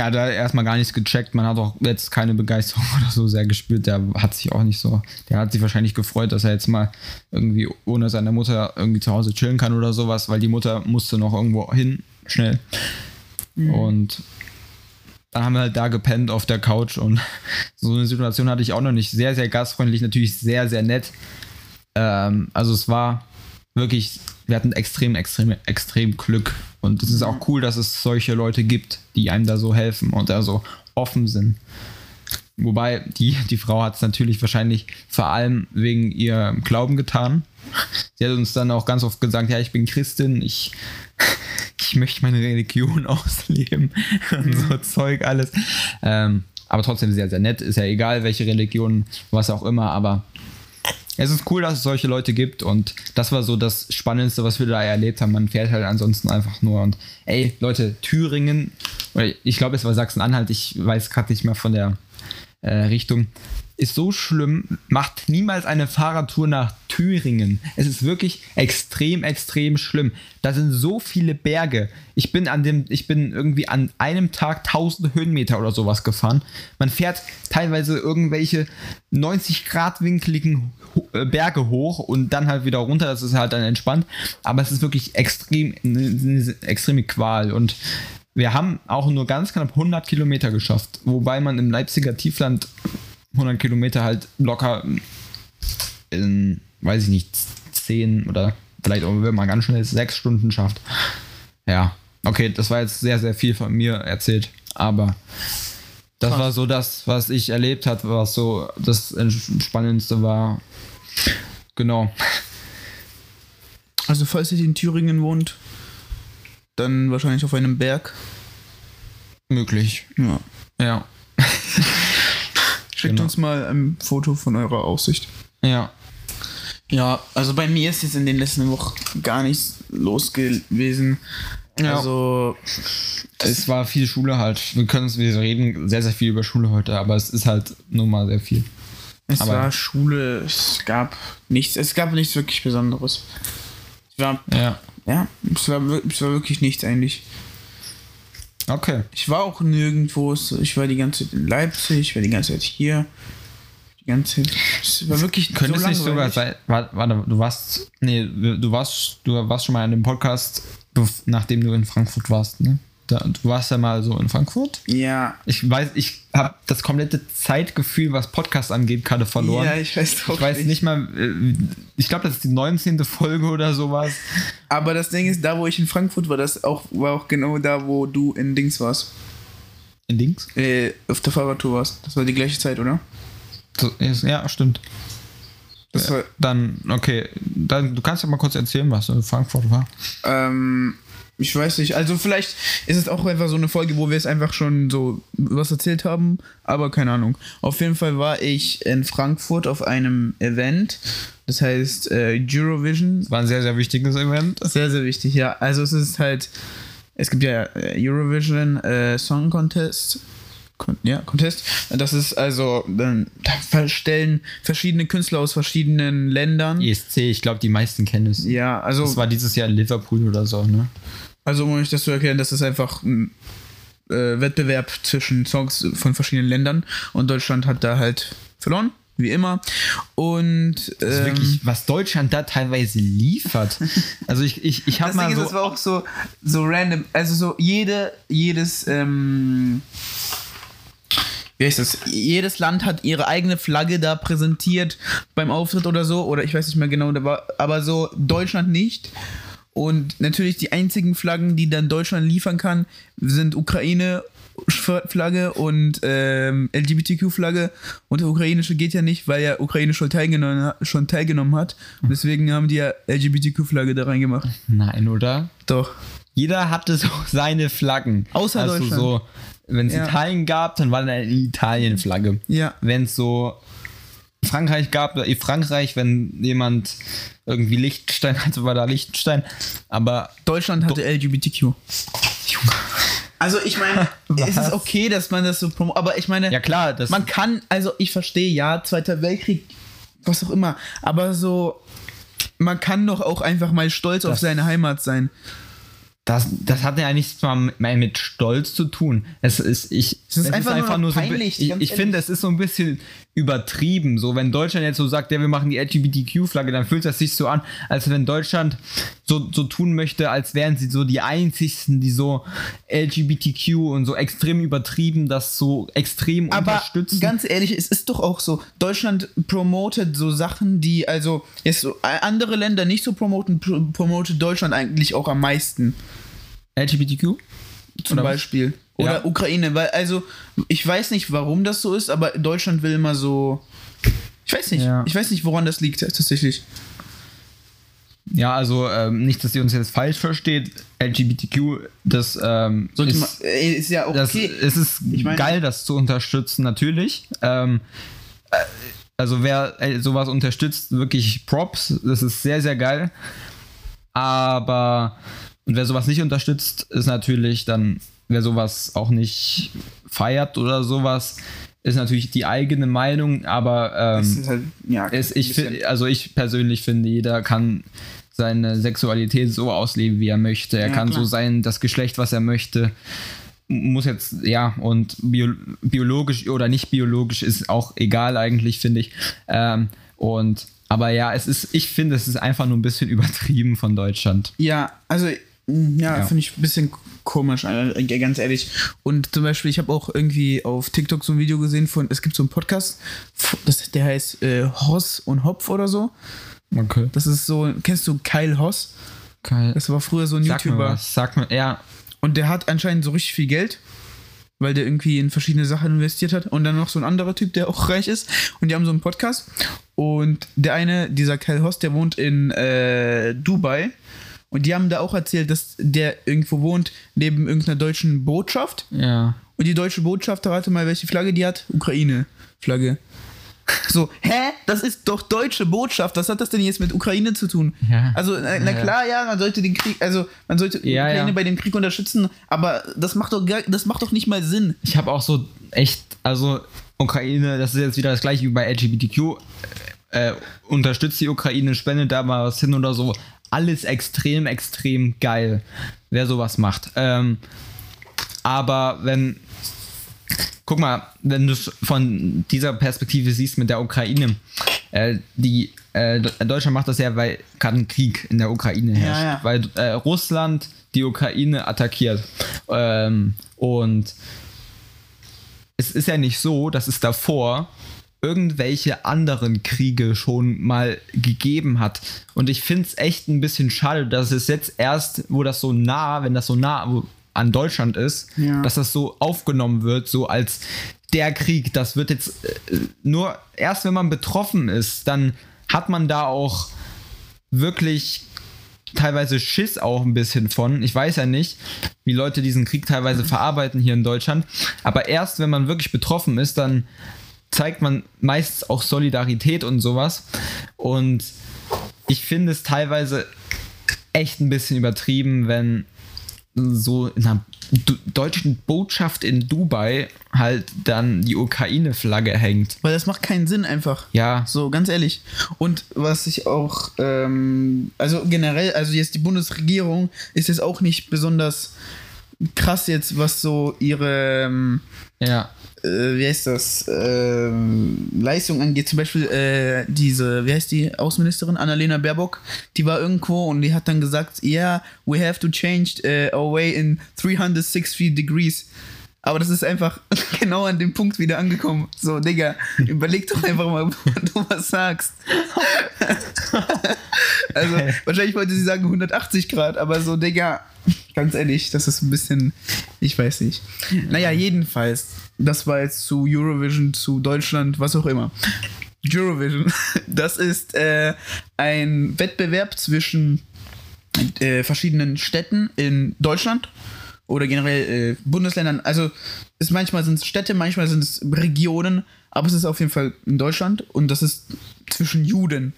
er hat da erstmal gar nichts gecheckt. Man hat auch jetzt keine Begeisterung oder so sehr gespürt. Der hat sich auch nicht so. Der hat sich wahrscheinlich gefreut, dass er jetzt mal irgendwie ohne seine Mutter irgendwie zu Hause chillen kann oder sowas, weil die Mutter musste noch irgendwo hin, schnell. Und dann haben wir halt da gepennt auf der Couch und so eine Situation hatte ich auch noch nicht. Sehr, sehr gastfreundlich, natürlich sehr, sehr nett. Ähm, also es war wirklich, wir hatten extrem, extrem, extrem Glück. Und es ist auch cool, dass es solche Leute gibt, die einem da so helfen und da so offen sind. Wobei, die, die Frau hat es natürlich wahrscheinlich vor allem wegen ihrem Glauben getan. Sie hat uns dann auch ganz oft gesagt, ja, ich bin Christin, ich, ich möchte meine Religion ausleben und so Zeug alles. Ähm, aber trotzdem sehr, sehr nett. Ist ja egal, welche Religion, was auch immer, aber es ist cool, dass es solche Leute gibt und das war so das Spannendste, was wir da erlebt haben. Man fährt halt ansonsten einfach nur und ey, Leute, Thüringen, ich glaube, es war Sachsen-Anhalt, ich weiß gerade nicht mehr von der äh, Richtung, ist so schlimm, macht niemals eine Fahrradtour nach Thüringen. Es ist wirklich extrem, extrem schlimm. Da sind so viele Berge. Ich bin an dem, ich bin irgendwie an einem Tag 1000 Höhenmeter oder sowas gefahren. Man fährt teilweise irgendwelche 90 Grad winkeligen Berge hoch und dann halt wieder runter. Das ist halt dann entspannt. Aber es ist wirklich extrem, eine, extreme Qual und wir haben auch nur ganz knapp 100 Kilometer geschafft, wobei man im Leipziger Tiefland 100 Kilometer halt locker in, weiß ich nicht, 10 oder vielleicht auch, wenn man ganz schnell ist, 6 Stunden schafft. Ja, okay, das war jetzt sehr, sehr viel von mir erzählt, aber das war so das, was ich erlebt habe, was so das Spannendste war. Genau. Also, falls ihr in Thüringen wohnt, dann wahrscheinlich auf einem Berg. Möglich. Ja. Ja. Schickt Genau. uns mal ein Foto von eurer Aussicht. Ja. Ja, also bei mir ist jetzt in den letzten Wochen gar nichts los gewesen. Ja. Also, Es war viel Schule halt. Wir können uns, wir reden sehr, sehr viel über Schule heute, aber es ist halt nur mal sehr viel. Es Aber- war Schule, es gab nichts, es gab nichts wirklich Besonderes. Es war, Ja. ja, es war, es war wirklich nichts eigentlich. Okay. Ich war auch nirgendwo, ich war die ganze Zeit in Leipzig, ich war die ganze Zeit hier. Die ganze Zeit, es war wirklich Könnte es so nicht sogar sein. Warte, du warst. Nee, du warst, du warst schon mal in dem Podcast, nachdem du in Frankfurt warst, ne? Da, du warst ja mal so in Frankfurt. Ja, Ich weiß, ich habe das komplette Zeitgefühl, was Podcast angeht, gerade verloren. ja, ich weiß auch ich weiß nicht mal, äh, ich glaube, das ist die 19. Folge oder sowas. Aber das Ding ist, da wo ich in Frankfurt war, das auch, war auch genau da, wo du in Dings warst. In Dings? Äh, auf der Fahrradtour warst. Das war die gleiche Zeit, oder? So, ist- Ja, stimmt. Das war, Dann, okay, dann, du kannst ja mal kurz erzählen, was in Frankfurt war. ähm, ich weiß nicht. Also vielleicht ist es auch einfach so eine Folge, wo wir es einfach schon so was erzählt haben, aber keine Ahnung. Auf jeden Fall war ich in Frankfurt auf einem Event. Das heißt äh, Eurovision. Es war ein sehr, sehr wichtiges Event. Sehr, sehr wichtig, ja. Also es ist halt, es gibt ja äh, Eurovision äh, Song Contest. Con ja, Contest. Das ist also, dann da stellen verschiedene Künstler aus verschiedenen Ländern. ESC, ich glaube, die meisten kennen es. Ja, also, Das war dieses Jahr in Liverpool oder so, ne? Also um euch das zu erklären, das ist einfach ein äh, Wettbewerb zwischen Songs von verschiedenen Ländern und Deutschland hat da halt verloren, wie immer. Und ist ähm, wirklich, was Deutschland da teilweise liefert. Also ich, ich, ich habe mal Ding ist, so. das war auch so, so random. Also so jede, jedes, ähm, wie heißt das? Jedes Land hat ihre eigene Flagge da präsentiert beim Auftritt oder so. Oder ich weiß nicht mehr genau, aber so Deutschland nicht. Und natürlich die einzigen Flaggen, die dann Deutschland liefern kann, sind Ukraine Flagge und ähm, LGBTQ-Flagge und die ukrainische geht ja nicht, weil ja Ukraine schon teilgenommen, schon teilgenommen hat. Und deswegen haben die ja LGBTQ-Flagge da reingemacht. Nein, oder? Doch. Jeder hatte so seine Flaggen. Außer also Deutschland. so, wenn es Ja. Italien gab, dann war da eine Italien-Flagge. Ja. Wenn es so Frankreich gab, da Frankreich, wenn jemand irgendwie Liechtenstein hatte, war da Liechtenstein. Aber Deutschland hatte LGBTQ. Also ich meine, es ist okay, dass man das so promo, aber ich meine, ja klar, das man kann, also ich verstehe, ja, Zweiter Weltkrieg, was auch immer, aber so, man kann doch auch einfach mal stolz auf seine Heimat sein. Das, das hat ja nichts mal mehr mit Stolz zu tun. Es ist, ich, Es ist einfach nur noch so ein bi- peinlich, Ich, ganz ich ehrlich. finde, es ist so ein bisschen übertrieben. So, wenn Deutschland jetzt so sagt, ja, wir machen die LGBTQ-Flagge, dann fühlt das sich so an, als wenn Deutschland so, so tun möchte, als wären sie so die einzigsten, die so LGBTQ und so extrem übertrieben, das so extrem Aber unterstützen. ganz ehrlich, es ist doch auch so, Deutschland promotet so Sachen, die also jetzt so andere Länder nicht so promoten, pro- promotet Deutschland eigentlich auch am meisten. LGBTQ? zum Oder was? Beispiel. Oder Ja. Ukraine, weil, also, ich weiß nicht, warum das so ist, aber Deutschland will immer so. Ich weiß nicht. Ja. Ich weiß nicht, woran das liegt, tatsächlich. Ja, also ähm, nicht, dass ihr uns jetzt falsch versteht. LGBTQ, das ähm, ist, man, äh, ist ja Das, okay. Es ist Ich meine- geil, das zu unterstützen, natürlich. Ähm, äh, also wer äh, sowas unterstützt, wirklich Props. Das ist sehr, sehr geil. Aber und wer sowas nicht unterstützt, ist natürlich dann, wer sowas auch nicht feiert oder sowas, ist natürlich die eigene Meinung. Aber ähm, ist halt, ja, es, ich find, also ich persönlich finde, jeder kann seine Sexualität so ausleben, wie er möchte. Er Ja, kann klar. so sein, das Geschlecht, was er möchte. Muss jetzt, ja, und bio, biologisch oder nicht biologisch ist auch egal eigentlich, finde ich. Ähm, und, aber ja, es ist, ich finde, es ist einfach nur ein bisschen übertrieben von Deutschland. Ja, also, ja, Ja. finde ich ein bisschen komisch, äh, ganz ehrlich. Und zum Beispiel, ich habe auch irgendwie auf TikTok so ein Video gesehen von, es gibt so einen Podcast, das, der heißt äh, Hoss und Hopf oder so. Okay. Das ist so, kennst du Kyle Hoss? Geil. Das war früher so ein Sag mir YouTuber. was. Sag mir, ja, Und der hat anscheinend so richtig viel Geld, weil der irgendwie in verschiedene Sachen investiert hat. Und dann noch so ein anderer Typ, der auch reich ist. Und die haben so einen Podcast. Und der eine, dieser Kyle Hoss, der wohnt in äh, Dubai. Und die haben da auch erzählt, dass der irgendwo wohnt, neben irgendeiner deutschen Botschaft. ja. Und die deutsche Botschaft, rate mal, welche Flagge die hat? Ukraine-Flagge. So, hä? Das ist doch deutsche Botschaft. Was hat das denn jetzt mit Ukraine zu tun? Ja. Also, na, na klar, ja, man sollte den Krieg, also man sollte Ja, Ukraine ja. bei dem Krieg unterstützen, aber das macht doch gar, das macht doch nicht mal Sinn. Ich habe auch so echt, also Ukraine, das ist jetzt wieder das gleiche wie bei LGBTQ. Äh, unterstützt die Ukraine, spendet da mal was hin oder so. Alles extrem, extrem geil, wer sowas macht. Ähm, aber wenn, guck mal, wenn du es von dieser Perspektive siehst mit der Ukraine, äh, die äh, Deutschland macht das ja, weil gerade ein Krieg in der Ukraine herrscht, ja. weil äh, Russland die Ukraine attackiert ähm, und es ist ja nicht so, dass es davor irgendwelche anderen Kriege schon mal gegeben hat. Und ich finde es echt ein bisschen schade, dass es jetzt erst, wo das so nah, wenn das so nah an Deutschland ist, Ja. dass das so aufgenommen wird, so als der Krieg. Das wird jetzt äh, nur erst, wenn man betroffen ist, dann hat man da auch wirklich teilweise Schiss auch ein bisschen von. Ich weiß ja nicht, wie Leute diesen Krieg teilweise verarbeiten hier in Deutschland. Aber erst wenn man wirklich betroffen ist, dann zeigt man meistens auch Solidarität und sowas. Und ich finde es teilweise echt ein bisschen übertrieben, wenn so in einer deutschen Botschaft in Dubai halt dann die Ukraine-Flagge hängt. Weil das macht keinen Sinn einfach. Ja, So, ganz ehrlich. Und was ich auch, ähm, also generell, also jetzt die Bundesregierung ist jetzt auch nicht besonders krass jetzt, was so ihre, ähm, ja. Äh, wie heißt das, ähm, Leistung angeht. Zum Beispiel äh, diese, wie heißt die Außenministerin, Annalena Baerbock, die war irgendwo und die hat dann gesagt, yeah, we have to change uh, our way in 360 degrees. Aber das ist einfach genau an dem Punkt wieder angekommen. So, Digga, überleg doch einfach mal, bevor du was sagst. Also wahrscheinlich wollte sie sagen 180 Grad, aber so, Digga, ganz ehrlich, das ist ein bisschen, ich weiß nicht. Naja, jedenfalls, das war jetzt zu Eurovision, zu Deutschland, was auch immer. Eurovision, das ist äh, ein Wettbewerb zwischen äh, verschiedenen Städten in Deutschland oder generell äh, Bundesländern. Also ist manchmal sind es Städte, manchmal sind es Regionen, aber es ist auf jeden Fall in Deutschland und das ist zwischen Juden.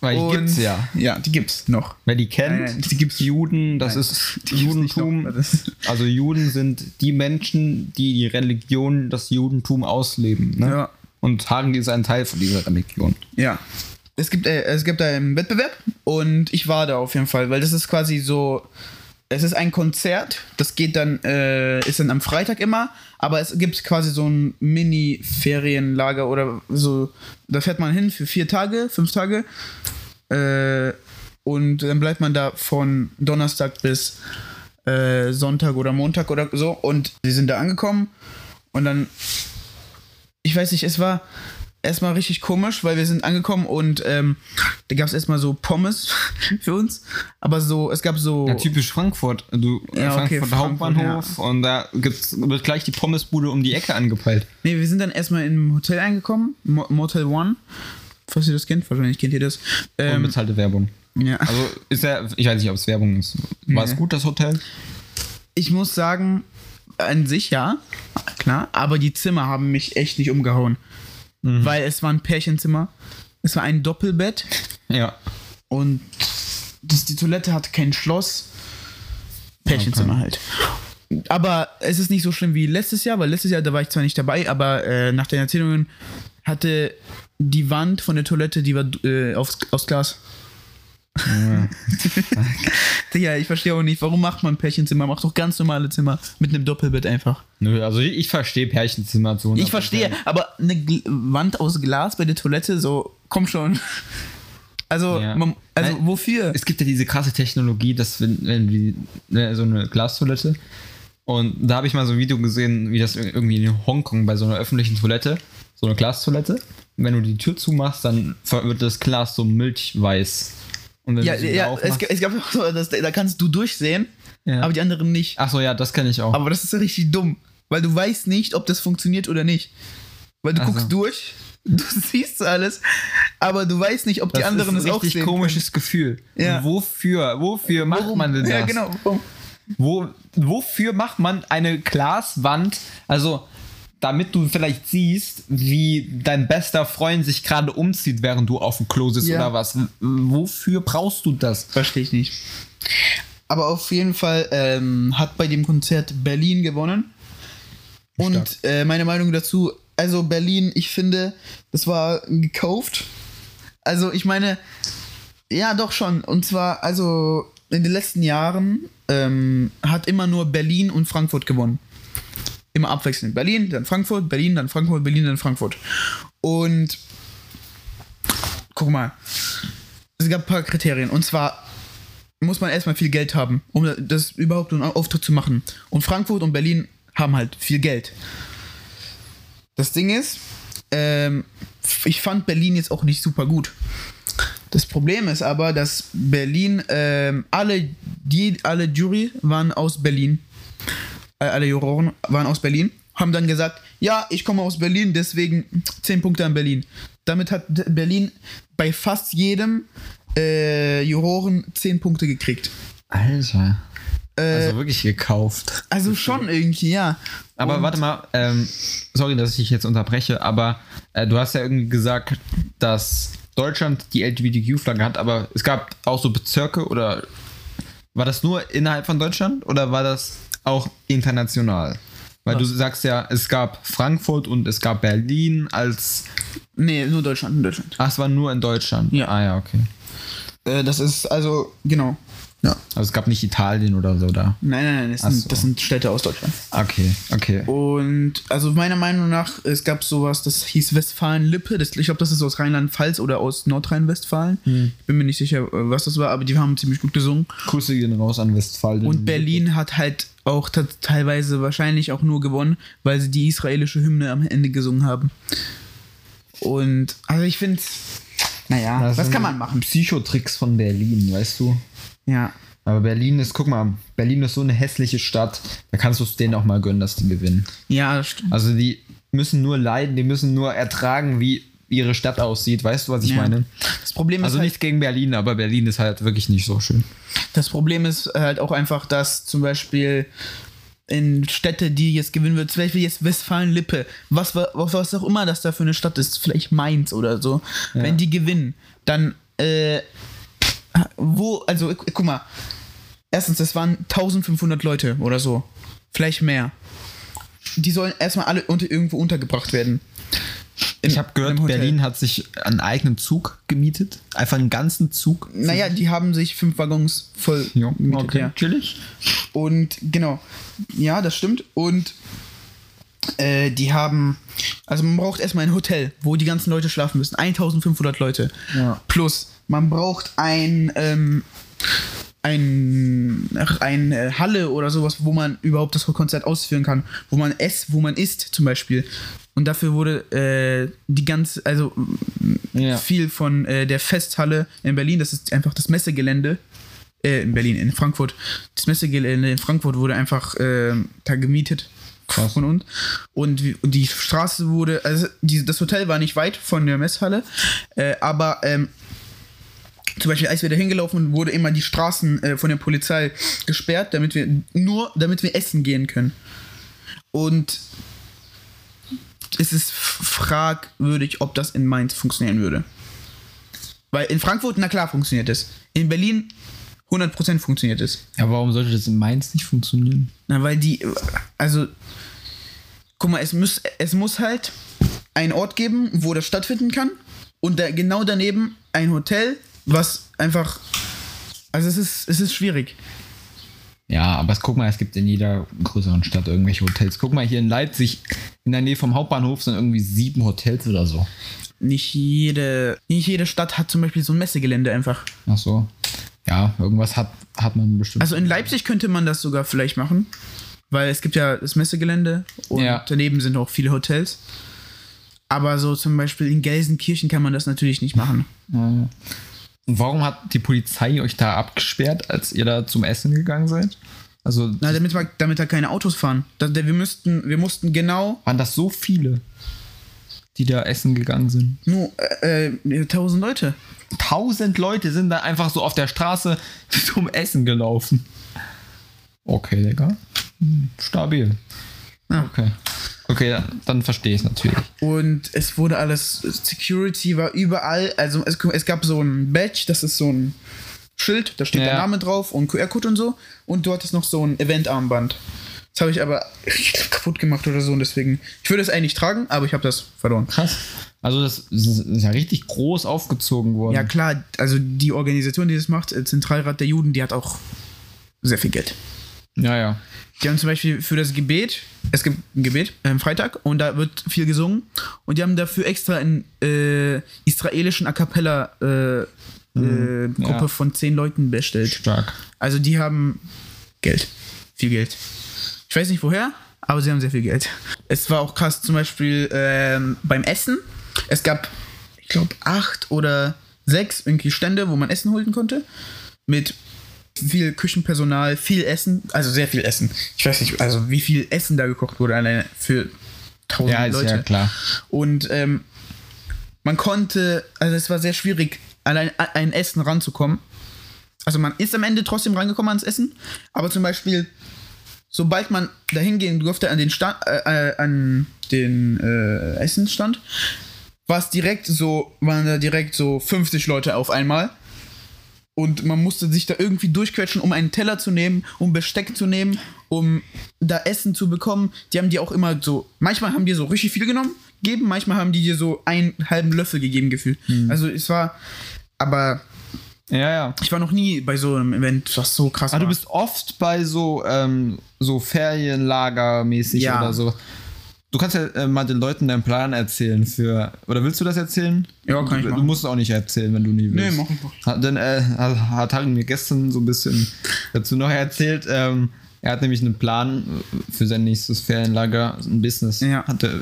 Weil die Und- gibt's ja. Ja, die gibt's noch. Wer die kennt, Nein, die gibt's- Juden, das Nein, ist Judentum. noch. Das- Also Juden sind die Menschen, die die Religion, das Judentum ausleben. Ne? Ja. Und Hagen ist ein Teil von dieser Religion. Ja. Es gibt, äh, es gibt einen Wettbewerb und ich war da auf jeden Fall, weil das ist quasi so. Es ist ein Konzert, das geht dann, äh, ist dann am Freitag immer, aber es gibt quasi so ein Mini-Ferienlager oder so. Da fährt man hin für vier Tage, fünf Tage. Äh, und dann bleibt man da von Donnerstag bis äh, Sonntag oder Montag oder so. Und wir sind da angekommen und dann ich weiß nicht, es war erstmal richtig komisch, weil wir sind angekommen und ähm, da gab es erstmal so Pommes für uns. Aber so, es gab so. Ja, typisch Frankfurt. Du, Ja, okay, Frankfurt Frankfurt, Hauptbahnhof und da gibt's, wird gleich die Pommesbude um die Ecke angepeilt. Nee, wir sind dann erstmal im Hotel angekommen, Mo Motel One. Falls ihr das kennt, wahrscheinlich kennt ihr das. Und Ähm, bezahlte Werbung. ja. Also ist ja, ich weiß nicht, ob es Werbung ist. War es Nee. gut, das Hotel? Ich muss sagen, an sich ja, klar, aber die Zimmer haben mich echt nicht umgehauen. Weil es war ein Pärchenzimmer, es war ein Doppelbett Ja. und das, die Toilette hatte kein Schloss. Pärchenzimmer halt. Aber es ist nicht so schlimm wie letztes Jahr, weil letztes Jahr, da war ich zwar nicht dabei, aber äh, nach den Erzählungen hatte die Wand von der Toilette, die war äh, aufs, aus Glas. Digga, ich verstehe auch nicht, warum macht man Pärchenzimmer? Macht doch ganz normale Zimmer mit einem Doppelbett einfach. Nö, also ich, ich verstehe Pärchenzimmer zu. Ich verstehe, aber eine Gl Wand aus Glas bei der Toilette, so, komm schon. Also, Ja. man, also Nein, wofür? Es gibt ja diese krasse Technologie, dass wenn, wenn die, ne, so eine Glastoilette und da habe ich mal so ein Video gesehen, wie das irgendwie in Hongkong bei so einer öffentlichen Toilette, so eine Glastoilette, wenn du die Tür zumachst, dann wird das Glas so milchweiß. Ja, ja es, es gab auch so, das, da kannst du durchsehen, Ja. aber die anderen nicht. Ach so, ja, das kenne ich auch. Aber das ist ja richtig dumm, weil du weißt nicht, ob das funktioniert oder nicht. Weil du Ach so. guckst durch, du siehst alles, aber du weißt nicht, ob die das anderen ist es ein auch richtig sehen komisches Gefühl. Ja. Wofür? Wofür macht Warum? man denn das? Ja, genau. Warum? Wo, wofür macht man eine Glaswand? Also, damit du vielleicht siehst, wie dein bester Freund sich gerade umzieht, während du auf dem Klo sitzt Ja. oder was. Wofür brauchst du das? Verstehe ich nicht. Aber auf jeden Fall ähm, hat bei dem Konzert Berlin gewonnen. Und äh, meine Meinung dazu, also Berlin, ich finde, das war gekauft. Also ich meine, ja doch schon. Und zwar, also in den letzten Jahren ähm, hat immer nur Berlin und Frankfurt gewonnen. Immer abwechselnd. Berlin, dann Frankfurt, Berlin, dann Frankfurt, Berlin, dann Frankfurt. Und guck mal, es gab ein paar Kriterien. Und zwar muss man erstmal viel Geld haben, um das überhaupt einen Auftritt zu machen. Und Frankfurt und Berlin haben halt viel Geld. Das Ding ist, ähm, ich fand Berlin jetzt auch nicht super gut. Das Problem ist aber, dass Berlin, ähm, alle, die, alle Jury waren aus Berlin. Alle Juroren waren aus Berlin. Haben dann gesagt, ja, ich komme aus Berlin, deswegen 10 Punkte an Berlin. Damit hat Berlin bei fast jedem äh, Juroren 10 Punkte gekriegt. Alter. Äh, Also wirklich gekauft. also schon irgendwie, ja. Aber Und- warte mal, ähm, sorry, dass ich dich jetzt unterbreche, aber äh, du hast ja irgendwie gesagt, dass Deutschland die LGBTQ-Flagge hat, aber es gab auch so Bezirke oder war das nur innerhalb von Deutschland oder war das auch international? Weil du sagst ja, es gab Frankfurt und es gab Berlin als. Nee, nur Deutschland, Deutschland. Ach, es war nur in Deutschland. Ja. Ah ja, okay. Äh, das ist also, genau. Ja. Also es gab nicht Italien oder so da. Nein, nein, nein, das sind, so. das sind Städte aus Deutschland. Okay, okay. Und also meiner Meinung nach, es gab sowas, das hieß Westfalen-Lippe. Das- Ich glaube, das ist aus Rheinland-Pfalz oder aus Nordrhein-Westfalen. Ich bin mir nicht sicher, äh, was das war, aber die haben ziemlich gut gesungen. Grüße gehen raus an Westfalen. Und Berlin hat halt auch teilweise wahrscheinlich auch nur gewonnen, weil sie die israelische Hymne am Ende gesungen haben. Und also ich finde, Naja, Das was kann man machen? Psychotricks von Berlin, weißt du? Ja. Aber Berlin ist, guck mal, Berlin ist so eine hässliche Stadt, da kannst du es denen auch mal gönnen, dass die gewinnen. Ja, das stimmt. Also die müssen nur leiden, die müssen nur ertragen, wie ihre Stadt aussieht. Weißt du, was ich Ja. meine? Das Problem Also ist halt, nichts gegen Berlin, aber Berlin ist halt wirklich nicht so schön. das Problem ist halt auch einfach, dass zum Beispiel in Städte, die jetzt gewinnen wird, zum Beispiel jetzt Westfalen-Lippe, was, wa- was auch immer das da für eine Stadt ist, vielleicht Mainz oder so, Ja. wenn die gewinnen, dann, äh, wo, also gu- guck mal, erstens, das waren 1500 Leute oder so, vielleicht mehr. Die sollen erstmal alle unter, irgendwo untergebracht werden. Ich habe gehört. Berlin hat sich einen eigenen Zug gemietet. Einfach einen ganzen Zug. Naja, die haben sich fünf Waggons voll Ja, gemietet, okay, ja. natürlich. Und genau, ja, das stimmt. Und äh, die haben, also man braucht erstmal ein Hotel, wo die ganzen Leute schlafen müssen. 1500 Leute. Ja. Plus, man braucht ein, ähm, ein, ach, eine Halle oder sowas, wo man überhaupt das Konzert ausführen kann. Wo man ess, wo man isst zum Beispiel. Und dafür wurde äh, die ganze, also Ja. viel von äh, der Festhalle in Berlin, das ist einfach das Messegelände, äh, in Berlin, in Frankfurt. Das Messegelände in Frankfurt wurde einfach äh, da gemietet Krass. von uns. Und und die Straße wurde, also die, das Hotel war nicht weit von der Messhalle, äh, aber ähm, zum Beispiel, als wir da hingelaufen, wurde immer die Straßen äh, von der Polizei gesperrt, damit wir nur, damit wir essen gehen können. Und es ist fragwürdig, ob das in Mainz funktionieren würde. Weil in Frankfurt, na klar, funktioniert es. In Berlin 100% funktioniert es. Ja, warum sollte das in Mainz nicht funktionieren? Na, weil die, also, guck mal, es muss, es muss halt einen Ort geben, wo das stattfinden kann. Und da, genau daneben ein Hotel, was einfach, also es ist, es ist schwierig. Ja, aber es, guck mal, es gibt in jeder größeren Stadt irgendwelche Hotels. Guck mal, hier in Leipzig, in der Nähe vom Hauptbahnhof, sind irgendwie sieben Hotels oder so. Nicht jede, nicht jede Stadt hat zum Beispiel so ein Messegelände einfach. Ach so. Ja, irgendwas hat, hat man bestimmt. Also in Leipzig könnte man das sogar vielleicht machen, weil es gibt ja das Messegelände und Ja. daneben sind auch viele Hotels. Aber so zum Beispiel in Gelsenkirchen kann man das natürlich nicht machen. Ja. Und warum hat die Polizei euch da abgesperrt, als ihr da zum Essen gegangen seid? Also Na, damit, wir- damit da keine Autos fahren. Da, da, wir, müssten, wir mussten genau waren das so viele, die da essen gegangen sind? nur äh, äh, 1000 Leute. Tausend Leute sind da einfach so auf der Straße zum Essen gelaufen. Okay, Digga. Hm, Stabil. Ja. Okay. Okay, dann, verstehe ich es natürlich. Und es wurde alles, Security war überall. Also es, es gab so ein Badge, das ist so ein Schild, da steht der Ja. Name drauf und QR-Code und so. Und du hattest noch so ein Event-Armband. Das habe ich aber kaputt gemacht oder so und deswegen. Ich würde es eigentlich tragen, aber ich habe das verloren. Krass. Also das ist ja richtig groß aufgezogen worden. Ja, klar, also die Organisation, die das macht, äh, Zentralrat der Juden, die hat auch sehr viel Geld. Ja. ja. Die haben zum Beispiel für das Gebet, es gibt ein Gebet am Freitag und da wird viel gesungen und die haben dafür extra einen äh, israelischen A Cappella äh, äh, Gruppe ja. von zehn Leuten bestellt. Stark. Also die haben Geld. Viel Geld. Ich weiß nicht woher, aber sie haben sehr viel Geld. Es war auch krass, zum Beispiel ähm, beim Essen. Es gab, ich glaube, acht oder sechs irgendwie Stände, wo man Essen holen konnte. Mit viel Küchenpersonal, viel Essen, also sehr viel Essen. Ich weiß nicht, also wie viel Essen da gekocht wurde alleine für tausend Ja, ist Leute. ja klar. Und ähm, man konnte, also es war sehr schwierig, allein an ein Essen ranzukommen. Also man ist am Ende trotzdem rangekommen ans Essen, aber zum Beispiel, sobald man dahin gehen durfte an den Stand, äh, äh, an den äh, Essensstand, war es direkt so, waren da direkt so 50 Leute auf einmal. Und man musste sich da irgendwie durchquetschen, um einen Teller zu nehmen, um Besteck zu nehmen, um da Essen zu bekommen. Die haben dir auch immer so, manchmal haben die so richtig viel genommen, geben, manchmal haben die dir so einen halben Löffel gegeben gefühlt. Also es war, aber Ja, ja. ich war noch nie bei so einem Event, was so krass Aber war. du bist oft bei so, ähm, so Ferienlager-mäßig Ja. oder so. Du kannst ja äh, mal den Leuten deinen Plan erzählen für. Oder willst du das erzählen? Ja, kann ich du, du machen. musst es auch nicht erzählen, wenn du nie willst. Nee, mach ich doch. Hat, denn äh, hat Harry mir gestern so ein bisschen dazu noch erzählt, ähm, Er hat nämlich einen Plan für sein nächstes Ferienlager, ein Business Ja. hat er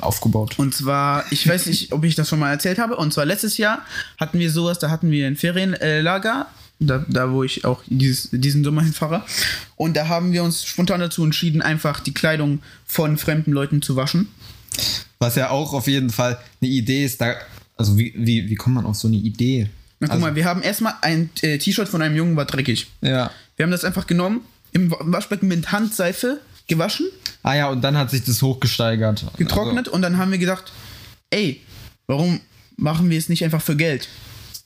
aufgebaut. Und zwar, ich weiß nicht, ob ich das schon mal erzählt habe. Und zwar letztes Jahr hatten wir sowas, da hatten wir ein Ferienlager, da, da wo ich auch dieses, diesen Sommer hinfahre. Und da haben wir uns spontan dazu entschieden, einfach die Kleidung von fremden Leuten zu waschen. Was ja auch auf jeden Fall eine Idee ist, da, also wie, wie, wie kommt man auf so eine Idee? Na, guck Also- mal, wir haben erstmal ein äh, T-Shirt von einem Jungen, war dreckig. Ja. Wir haben das einfach genommen, im Wa- Waschbecken mit Handseife gewaschen, Ah ja, und dann hat sich das hochgesteigert. getrocknet und dann haben wir gedacht, ey, warum machen wir es nicht einfach für Geld?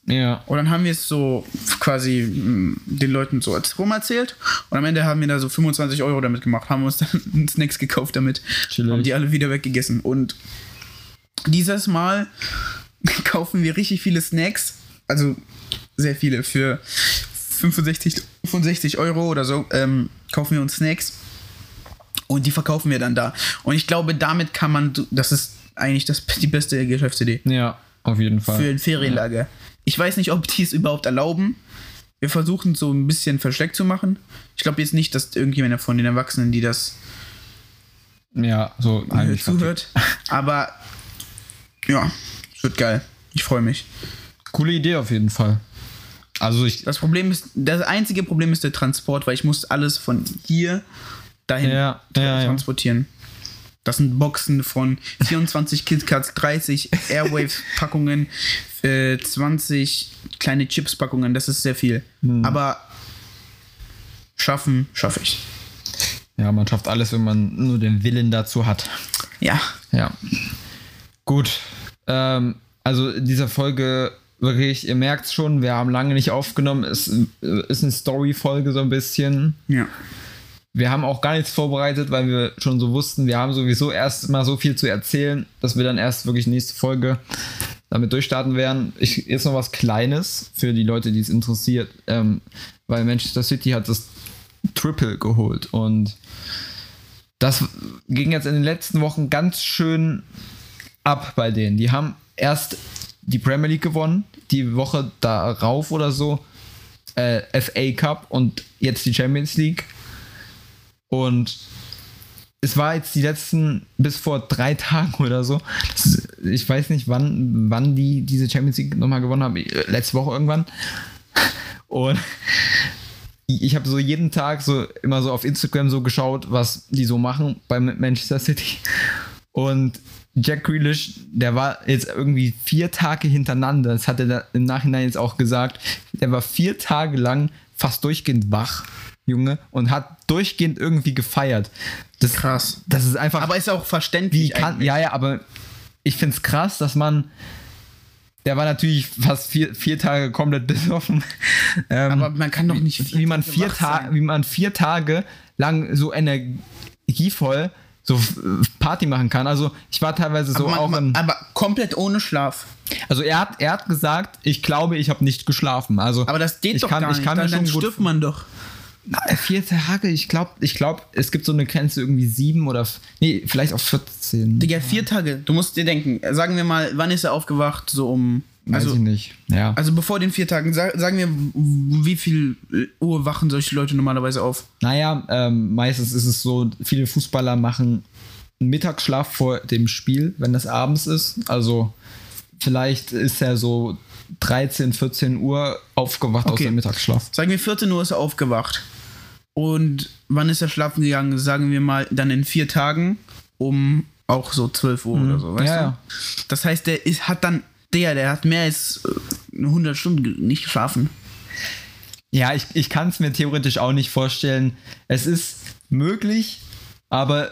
Ja. Und dann haben wir es so quasi mm, den Leuten so als rum erzählt. Und am Ende haben wir da so 25 Euro damit gemacht, haben uns dann Snacks gekauft damit, Chillig. haben die alle wieder weggegessen. Und dieses Mal kaufen wir richtig viele Snacks, also sehr viele für 65, 65 Euro oder so, ähm, kaufen wir uns Snacks und die verkaufen wir dann da. Und ich glaube, damit kann man, das ist eigentlich das, die beste Geschäftsidee Ja, auf jeden Fall. für ein Ferienlager. Ich weiß nicht, ob die es überhaupt erlauben. Wir versuchen es so ein bisschen versteckt zu machen. Ich glaube jetzt nicht, dass irgendjemand von den Erwachsenen, die das ja, so äh, zuhört. Aber ja, es wird geil. Ich freue mich. Coole Idee auf jeden Fall. Also ich. Das Problem ist, das einzige Problem ist der Transport, weil ich muss alles von hier dahin Ja, ja, ja. transportieren. Das sind Boxen von 24 KitKats, 30 Airwaves-Packungen, äh, 20 kleine Chips-Packungen. Das ist sehr viel. Hm. Aber schaffen, schaffe ich. Ja, man schafft alles, wenn man nur den Willen dazu hat. Ja. Ja. Gut. Ähm, also in dieser Folge wirklich, ihr merkt schon, wir haben lange nicht aufgenommen. Es äh, ist eine Story-Folge so ein bisschen. Ja. Wir haben auch gar nichts vorbereitet, weil wir schon so wussten, wir haben sowieso erst mal so viel zu erzählen, dass wir dann erst wirklich nächste Folge damit durchstarten werden. Ich, jetzt noch was Kleines für die Leute, die es interessiert, ähm, weil Manchester City hat das Triple geholt und das ging jetzt in den letzten Wochen ganz schön ab bei denen. Die haben erst die Premier League gewonnen, die Woche darauf oder so äh, FA Cup und jetzt die Champions League. Und es war jetzt die letzten, bis vor drei Tagen oder so. Das ich weiß nicht, wann, wann die diese Champions League nochmal gewonnen haben. Äh, Letzte Woche irgendwann. Und ich habe so jeden Tag so immer so auf Instagram so geschaut, was die so machen bei Manchester City. Und Jack Grealish, der war jetzt irgendwie vier Tage hintereinander, das hat er da im Nachhinein jetzt auch gesagt, der war vier Tage lang fast durchgehend wach, Junge, und hat durchgehend irgendwie gefeiert. Das, Krass. Das ist einfach. Aber ist auch verständlich. Wie kann, ja, ja, aber ich finde es krass, dass man. Der war natürlich fast vier, vier Tage komplett besoffen. Ähm, Aber man kann doch nicht wie man Tage vier Tage, wie man vier Tage lang so energievoll so Party machen kann. Also ich war teilweise so aber, auch man, in, man, aber komplett ohne Schlaf. also er hat, er hat gesagt, ich glaube, ich habe nicht geschlafen. Also Aber das geht ich doch kann, gar ich nicht. kann dann dann stirbt man doch. Na, vier Tage, ich glaube, ich glaube, es gibt so eine Grenze irgendwie sieben oder nee, vielleicht auch 14. Digga, vier Tage. Du musst dir denken, sagen wir mal, wann ist er aufgewacht? So um. Weiß Also, ich nicht. Ja. also bevor den vier Tagen, sag, sagen wir, wie viel Uhr wachen solche Leute normalerweise auf? Naja, ähm, meistens ist es so, viele Fußballer machen einen Mittagsschlaf vor dem Spiel, wenn das abends ist. Also vielleicht ist er so 13, 14 Uhr aufgewacht aus Okay. dem Mittagsschlaf. Sagen wir, 14 Uhr ist er aufgewacht. Und wann ist er schlafen gegangen? Sagen wir mal dann in vier Tagen um auch so 12 Uhr oder so, weißt Mhm. Ja, du? ja. Das heißt, der ist, hat dann, der, der hat mehr als äh, 100 Stunden ge- nicht geschlafen. Ja, ich, ich kann es mir theoretisch auch nicht vorstellen. Es ist möglich, aber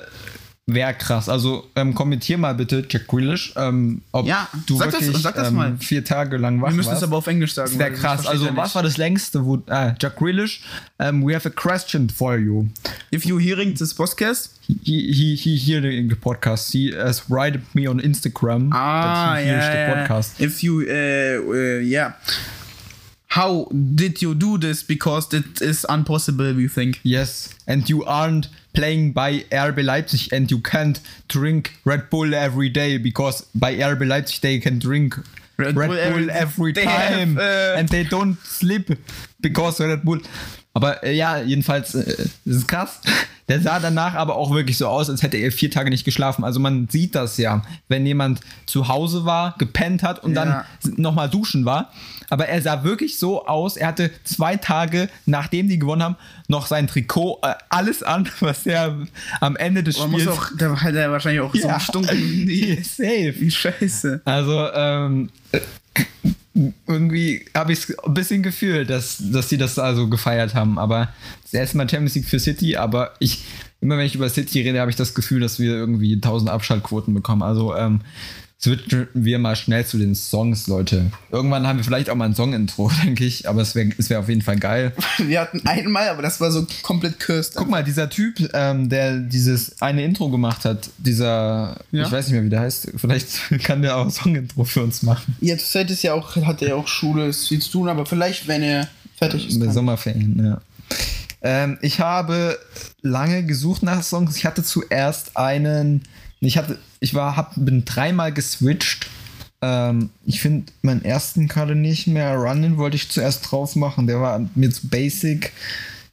wäre krass. Also ähm, kommentier mal bitte, Jack Grealish, ähm, ob Ja, du sag das- wirklich sag das ähm, mal. vier Tage lang wach Wir müssen warst. es aber auf Englisch sagen. Das wäre krass. Also, was nicht. war das längste? Wo, ah, Jack Grealish, um, we have a question for you. If you hearing this podcast, He, he, he heard in the podcast. He has write me on Instagram Ah, that he hears yeah, the podcast. If you, uh, uh, yeah. How did you do this? Because it is impossible, we think. Yes, and you aren't playing by RB Leipzig and you can't drink Red Bull every day because by RB Leipzig they can drink Red, Red Bull, Bull every- every time have, uh, and they don't sleep because Red Bull. Aber äh, ja, jedenfalls, äh, das ist krass. Der sah danach aber auch wirklich so aus, als hätte er vier Tage nicht geschlafen. Also man sieht das ja, wenn jemand zu Hause war, gepennt hat und Ja. dann nochmal duschen war. Aber er sah wirklich so aus. Er hatte zwei Tage, nachdem die gewonnen haben, noch sein Trikot, äh, alles an, was er am Ende des muss Spiels. auch, da hat er wahrscheinlich auch so Ja. Stunden. Die, safe. wie scheiße. Also, ähm, äh, irgendwie habe ich ein bisschen gefühlt, dass, dass sie das also gefeiert haben. Aber das erste Mal Champions League für City, aber ich, immer wenn ich über City rede, habe ich das Gefühl, dass wir irgendwie 1000 Abschaltquoten bekommen. Also, ähm, switchen wir mal schnell zu den Songs, Leute. Irgendwann haben wir vielleicht auch mal ein Song-Intro, denke ich, aber es wäre es wär auf jeden Fall geil. Wir hatten einmal, aber das war so komplett cursed. Guck mal, dieser Typ, ähm, der dieses eine Intro gemacht hat, dieser, Ja? ich weiß nicht mehr, wie der heißt, vielleicht kann der auch ein Song-Intro für uns machen. Jetzt Zeit ist ja auch, hat er auch Schule, ist viel zu tun, aber vielleicht, wenn er fertig ist. Bei Sommerferien, ja. Ähm, ich habe lange gesucht nach Songs. Ich hatte zuerst einen. Ich hatte, ich war, hab, bin dreimal geswitcht. Ähm, ich finde meinen ersten gerade nicht mehr. Running wollte ich zuerst drauf machen. Der war mir zu basic.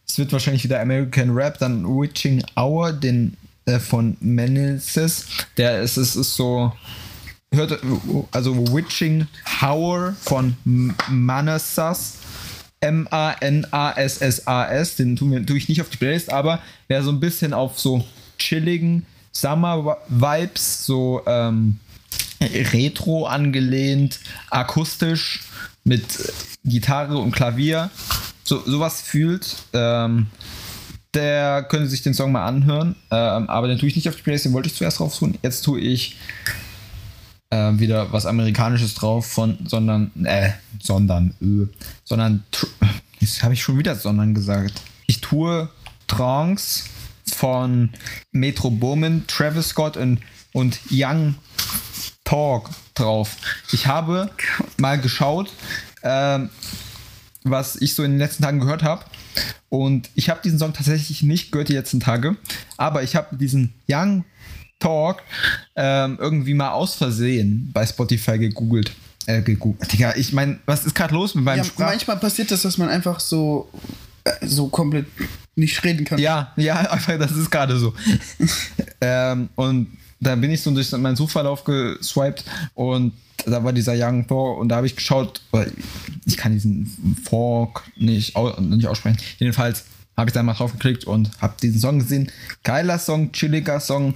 Es wird wahrscheinlich wieder American Rap. Dann Witching Hour, den äh, von Meneses. Der ist, es ist so. Hört, also Witching Hour von Manassas. M-A-N-A-S-S-A-S, den tue, tue ich nicht auf die Playlist, aber wer so ein bisschen auf so chilligen Summer-Vibes, so ähm, retro angelehnt, akustisch mit Gitarre und Klavier, so, sowas fühlt, ähm, der könnte sich den Song mal anhören. Ähm, aber den tue ich nicht auf die Playlist, den wollte ich zuerst drauf tun. Jetzt tue ich äh, wieder was Amerikanisches drauf von, sondern, äh, sondern, äh, sondern, jetzt habe ich schon wieder sondern gesagt. Ich tue Trance von Metro Boomin, Travis Scott und, und Young Talk drauf. Ich habe mal geschaut, ähm, was ich so in den letzten Tagen gehört habe. Und ich habe diesen Song tatsächlich nicht gehört die letzten Tage, aber ich habe diesen Young Talk ähm, irgendwie mal aus Versehen bei Spotify gegoogelt. Äh, gegoogelt. Digga, ich meine, was ist gerade los mit meinem Ja, Sprach... manchmal passiert das, dass man einfach so, äh, so komplett nicht reden kann. Ja, ja, einfach, das ist gerade so. ähm, und da bin ich so durch meinen Suchverlauf geswiped und da war dieser Young Thor und da habe ich geschaut, weil ich kann diesen Fork nicht, nicht aussprechen. Jedenfalls habe ich da mal drauf geklickt und habe diesen Song gesehen. Geiler Song, chilliger Song.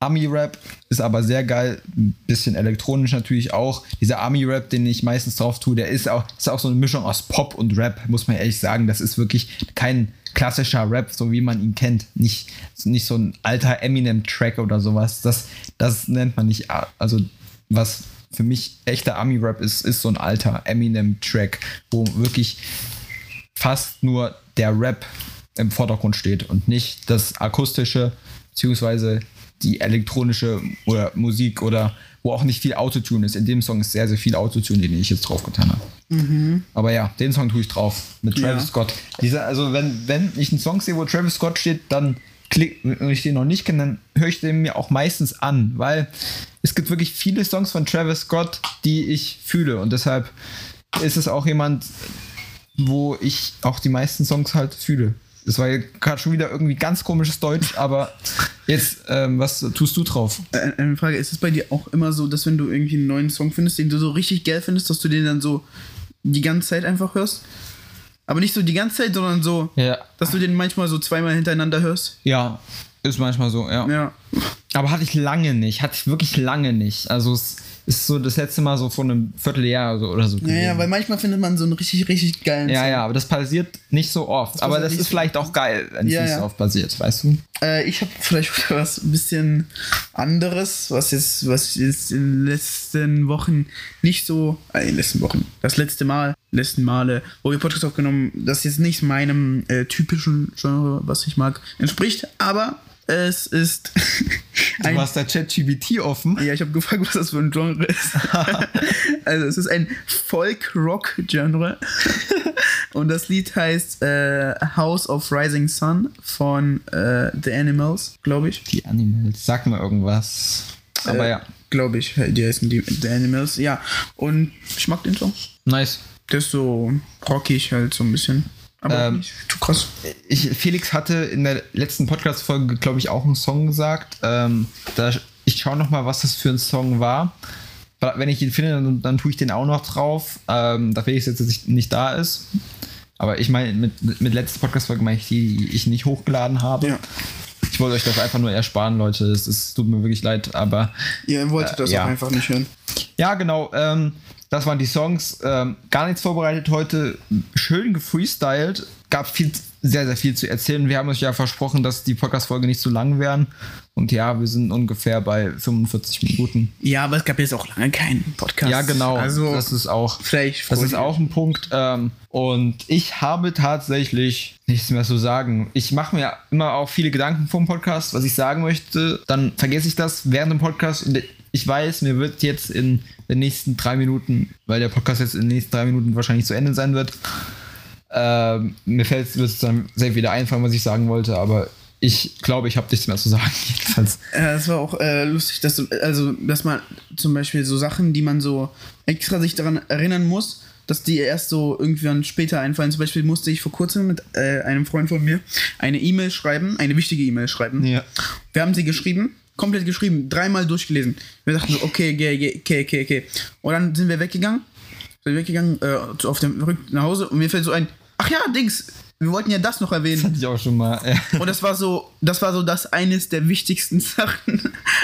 Ami-Rap ist aber sehr geil, ein bisschen elektronisch natürlich auch. Dieser Ami-Rap, den ich meistens drauf tue, der ist auch, ist auch so eine Mischung aus Pop und Rap, muss man ehrlich sagen. Das ist wirklich kein klassischer Rap, so wie man ihn kennt. Nicht, nicht so ein alter Eminem-Track oder sowas. Das, das nennt man nicht, also was für mich echter Ami-Rap ist, ist so ein alter Eminem-Track, wo wirklich fast nur der Rap im Vordergrund steht und nicht das akustische beziehungsweise die elektronische oder Musik oder wo auch nicht viel Autotune ist. In dem Song ist sehr, sehr viel Autotune, den ich jetzt drauf getan habe. Aber ja, den Song tue ich drauf mit Travis Ja. Scott. Dieser, also wenn, wenn ich einen Song sehe, wo Travis Scott steht, dann klick, wenn ich den noch nicht kenne, dann höre ich den mir auch meistens an, weil es gibt wirklich viele Songs von Travis Scott, die ich fühle und deshalb ist es auch jemand, wo ich auch die meisten Songs halt fühle. Das war gerade schon wieder irgendwie ganz komisches Deutsch, aber jetzt, ähm, was tust du drauf? Äh, Eine Frage, ist es bei dir auch immer so, dass wenn du irgendwie einen neuen Song findest, den du so richtig geil findest, dass du den dann so die ganze Zeit einfach hörst? Aber nicht so die ganze Zeit, sondern so, Ja. dass du den manchmal so zweimal hintereinander hörst? Ja, ist manchmal so, ja. Ja. Aber hatte ich lange nicht, hatte ich wirklich lange nicht. Also es ist so das letzte Mal so vor einem Vierteljahr oder so. Ja, ja, gewesen. weil manchmal findet man so einen richtig, richtig geilen ja, Song. ja, aber das passiert nicht so oft. aber passiert das ist vielleicht auch geil, wenn es Ja, nicht ja. so oft passiert, weißt du? Äh, ich habe vielleicht was ein bisschen anderes, was jetzt, was jetzt in den letzten Wochen nicht so, äh, in den letzten Wochen, das letzte Mal, letzten Male, wo wir Podcast aufgenommen, das jetzt nicht meinem äh, typischen Genre, was ich mag, entspricht, aber es ist Du hast da ChatGBT offen. ja, ich habe gefragt, was das für ein Genre ist. also es ist ein Folk-Rock-Genre. Und das Lied heißt äh, House of Rising Sun von äh, The Animals, glaube ich. Die Animals, sag mal irgendwas. Aber Äh, ja, Glaube ich, die heißen die The Animals. Ja, und ich mag den Song. nice. Der ist so rockig halt so ein bisschen. Aber Ähm, nicht zu krass. ich, Felix hatte in der letzten Podcast-Folge, glaube ich, auch einen Song gesagt. Ähm, da, ich schaue noch mal, was das für ein Song war. Wenn ich ihn finde, dann, dann tue ich den auch noch drauf. Ähm, da Felix jetzt nicht- nicht da ist. Aber ich meine, mit, mit letzter Podcast-Folge meine ich die, die ich nicht hochgeladen habe. Ja. Ich wollte euch das einfach nur ersparen, Leute. Es, es tut mir wirklich leid, aber Ihr wolltet das ja. auch einfach nicht hören. ja, genau. Ähm, das waren die Songs. Ähm, gar nichts vorbereitet heute. Schön gefreestylt. Gab viel, sehr, sehr viel zu erzählen. Wir haben euch ja versprochen, dass die Podcast-Folge nicht so lang wären. Und ja, wir sind ungefähr bei 45 Minuten. Ja, aber es gab jetzt auch lange keinen Podcast. Ja, genau. Also, das ist auch. vielleicht Das ist auch ein Punkt. Ähm, und ich habe tatsächlich nichts mehr zu sagen. Ich mache mir immer auch viele Gedanken vom Podcast, was ich sagen möchte. Dann vergesse ich das während dem Podcast. Und ich weiß, mir wird jetzt in den nächsten drei Minuten, weil der Podcast jetzt in den nächsten drei Minuten wahrscheinlich zu Ende sein wird, ähm, mir fällt wird es dann sehr wieder einfallen, was ich sagen wollte. Aber ich glaube, ich habe nichts mehr zu sagen. Jedenfalls. Ja, es war auch äh, lustig, dass du, also, dass man zum Beispiel so Sachen, die man so extra sich daran erinnern muss, dass die erst so irgendwann später einfallen. Zum Beispiel musste ich vor kurzem mit äh, einem Freund von mir eine E-Mail schreiben, eine wichtige E-Mail schreiben. Ja. Wir haben sie geschrieben, komplett geschrieben, dreimal durchgelesen. Wir dachten so, okay, okay, okay, okay, okay. Und dann sind wir weggegangen, sind weggegangen, äh, auf dem Rück nach Hause und mir fällt so ein, ach ja, Dings, wir wollten ja das noch erwähnen. Hatte ich auch schon mal. Ja. Und das war so, das war so das eines der wichtigsten Sachen.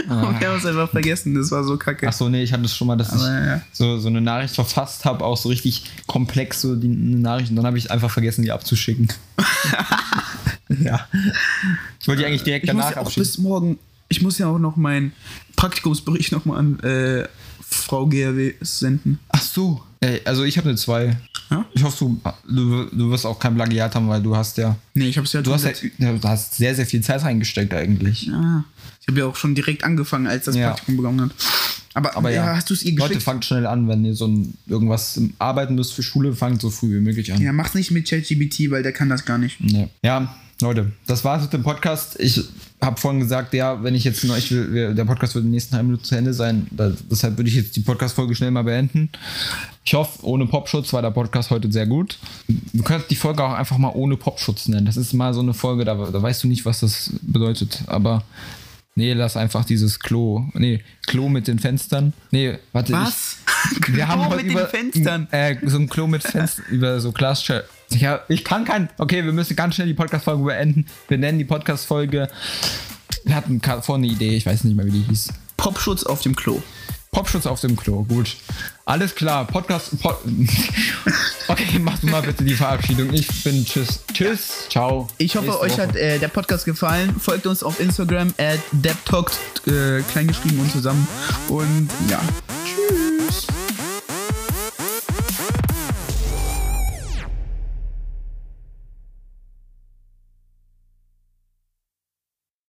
Und wir haben es einfach vergessen. Das war so kacke. Ach so, nee, ich hatte es schon mal, dass Aber ich ja. so, so eine Nachricht verfasst habe, auch so richtig komplex, so die eine Nachricht, und dann habe ich einfach vergessen, die abzuschicken. ja. Ich wollte die eigentlich direkt ich muss danach ja auch abschicken. bis morgen, ich muss ja auch noch meinen Praktikumsbericht nochmal an äh, Frau GRW senden. Ach so. Ey, also ich habe eine 2. Ja? Ich hoffe, du, du, du wirst auch kein Plagiat haben, weil du hast ja. Nee, ich hab's ja Du hast, ja, du hast sehr, sehr viel Zeit reingesteckt eigentlich. ja. Ich habe ja auch schon direkt angefangen, als das Ja. Praktikum begonnen hat. Aber, Aber ja, hast du es ihr Leute, geschickt? fangt schnell an, wenn ihr so ein, irgendwas arbeiten müsst für Schule, fangt so früh wie möglich an. ja, mach's nicht mit ChatGPT, weil der kann das gar nicht. Ja. ja, Leute, das war's mit dem Podcast. Ich habe vorhin gesagt, ja, wenn ich jetzt noch, ich will, der Podcast wird in den nächsten drei Minuten zu Ende sein. Da, deshalb würde ich jetzt die Podcast-Folge schnell mal beenden. Ich hoffe, ohne Popschutz war der Podcast heute sehr gut. Du könntest die Folge auch einfach mal ohne Popschutz nennen. Das ist mal so eine Folge, da, da weißt du nicht, was das bedeutet. Aber nee, lass einfach dieses Klo. Nee, Klo mit den Fenstern. Nee, warte. Was? Ich, wir haben Klo heute mit über, den Fenstern. Äh, so ein Klo mit Fenstern, über so Glasscheiben. Ja, ich kann kein. Okay, wir müssen ganz schnell die Podcast-Folge beenden. Wir nennen die Podcast-Folge. Wir hatten vorhin eine Idee, ich weiß nicht mehr, wie die hieß. Popschutz auf dem Klo. Popschutz auf dem Klo, gut. Alles klar, Podcast. Pod okay, mach du mal bitte die Verabschiedung. Ich bin tschüss. Tschüss, ciao. Ich hoffe, Nächste euch Woche. hat äh, der Podcast gefallen. Folgt uns auf Instagram at DebTalk, äh, kleingeschrieben und zusammen. Und ja,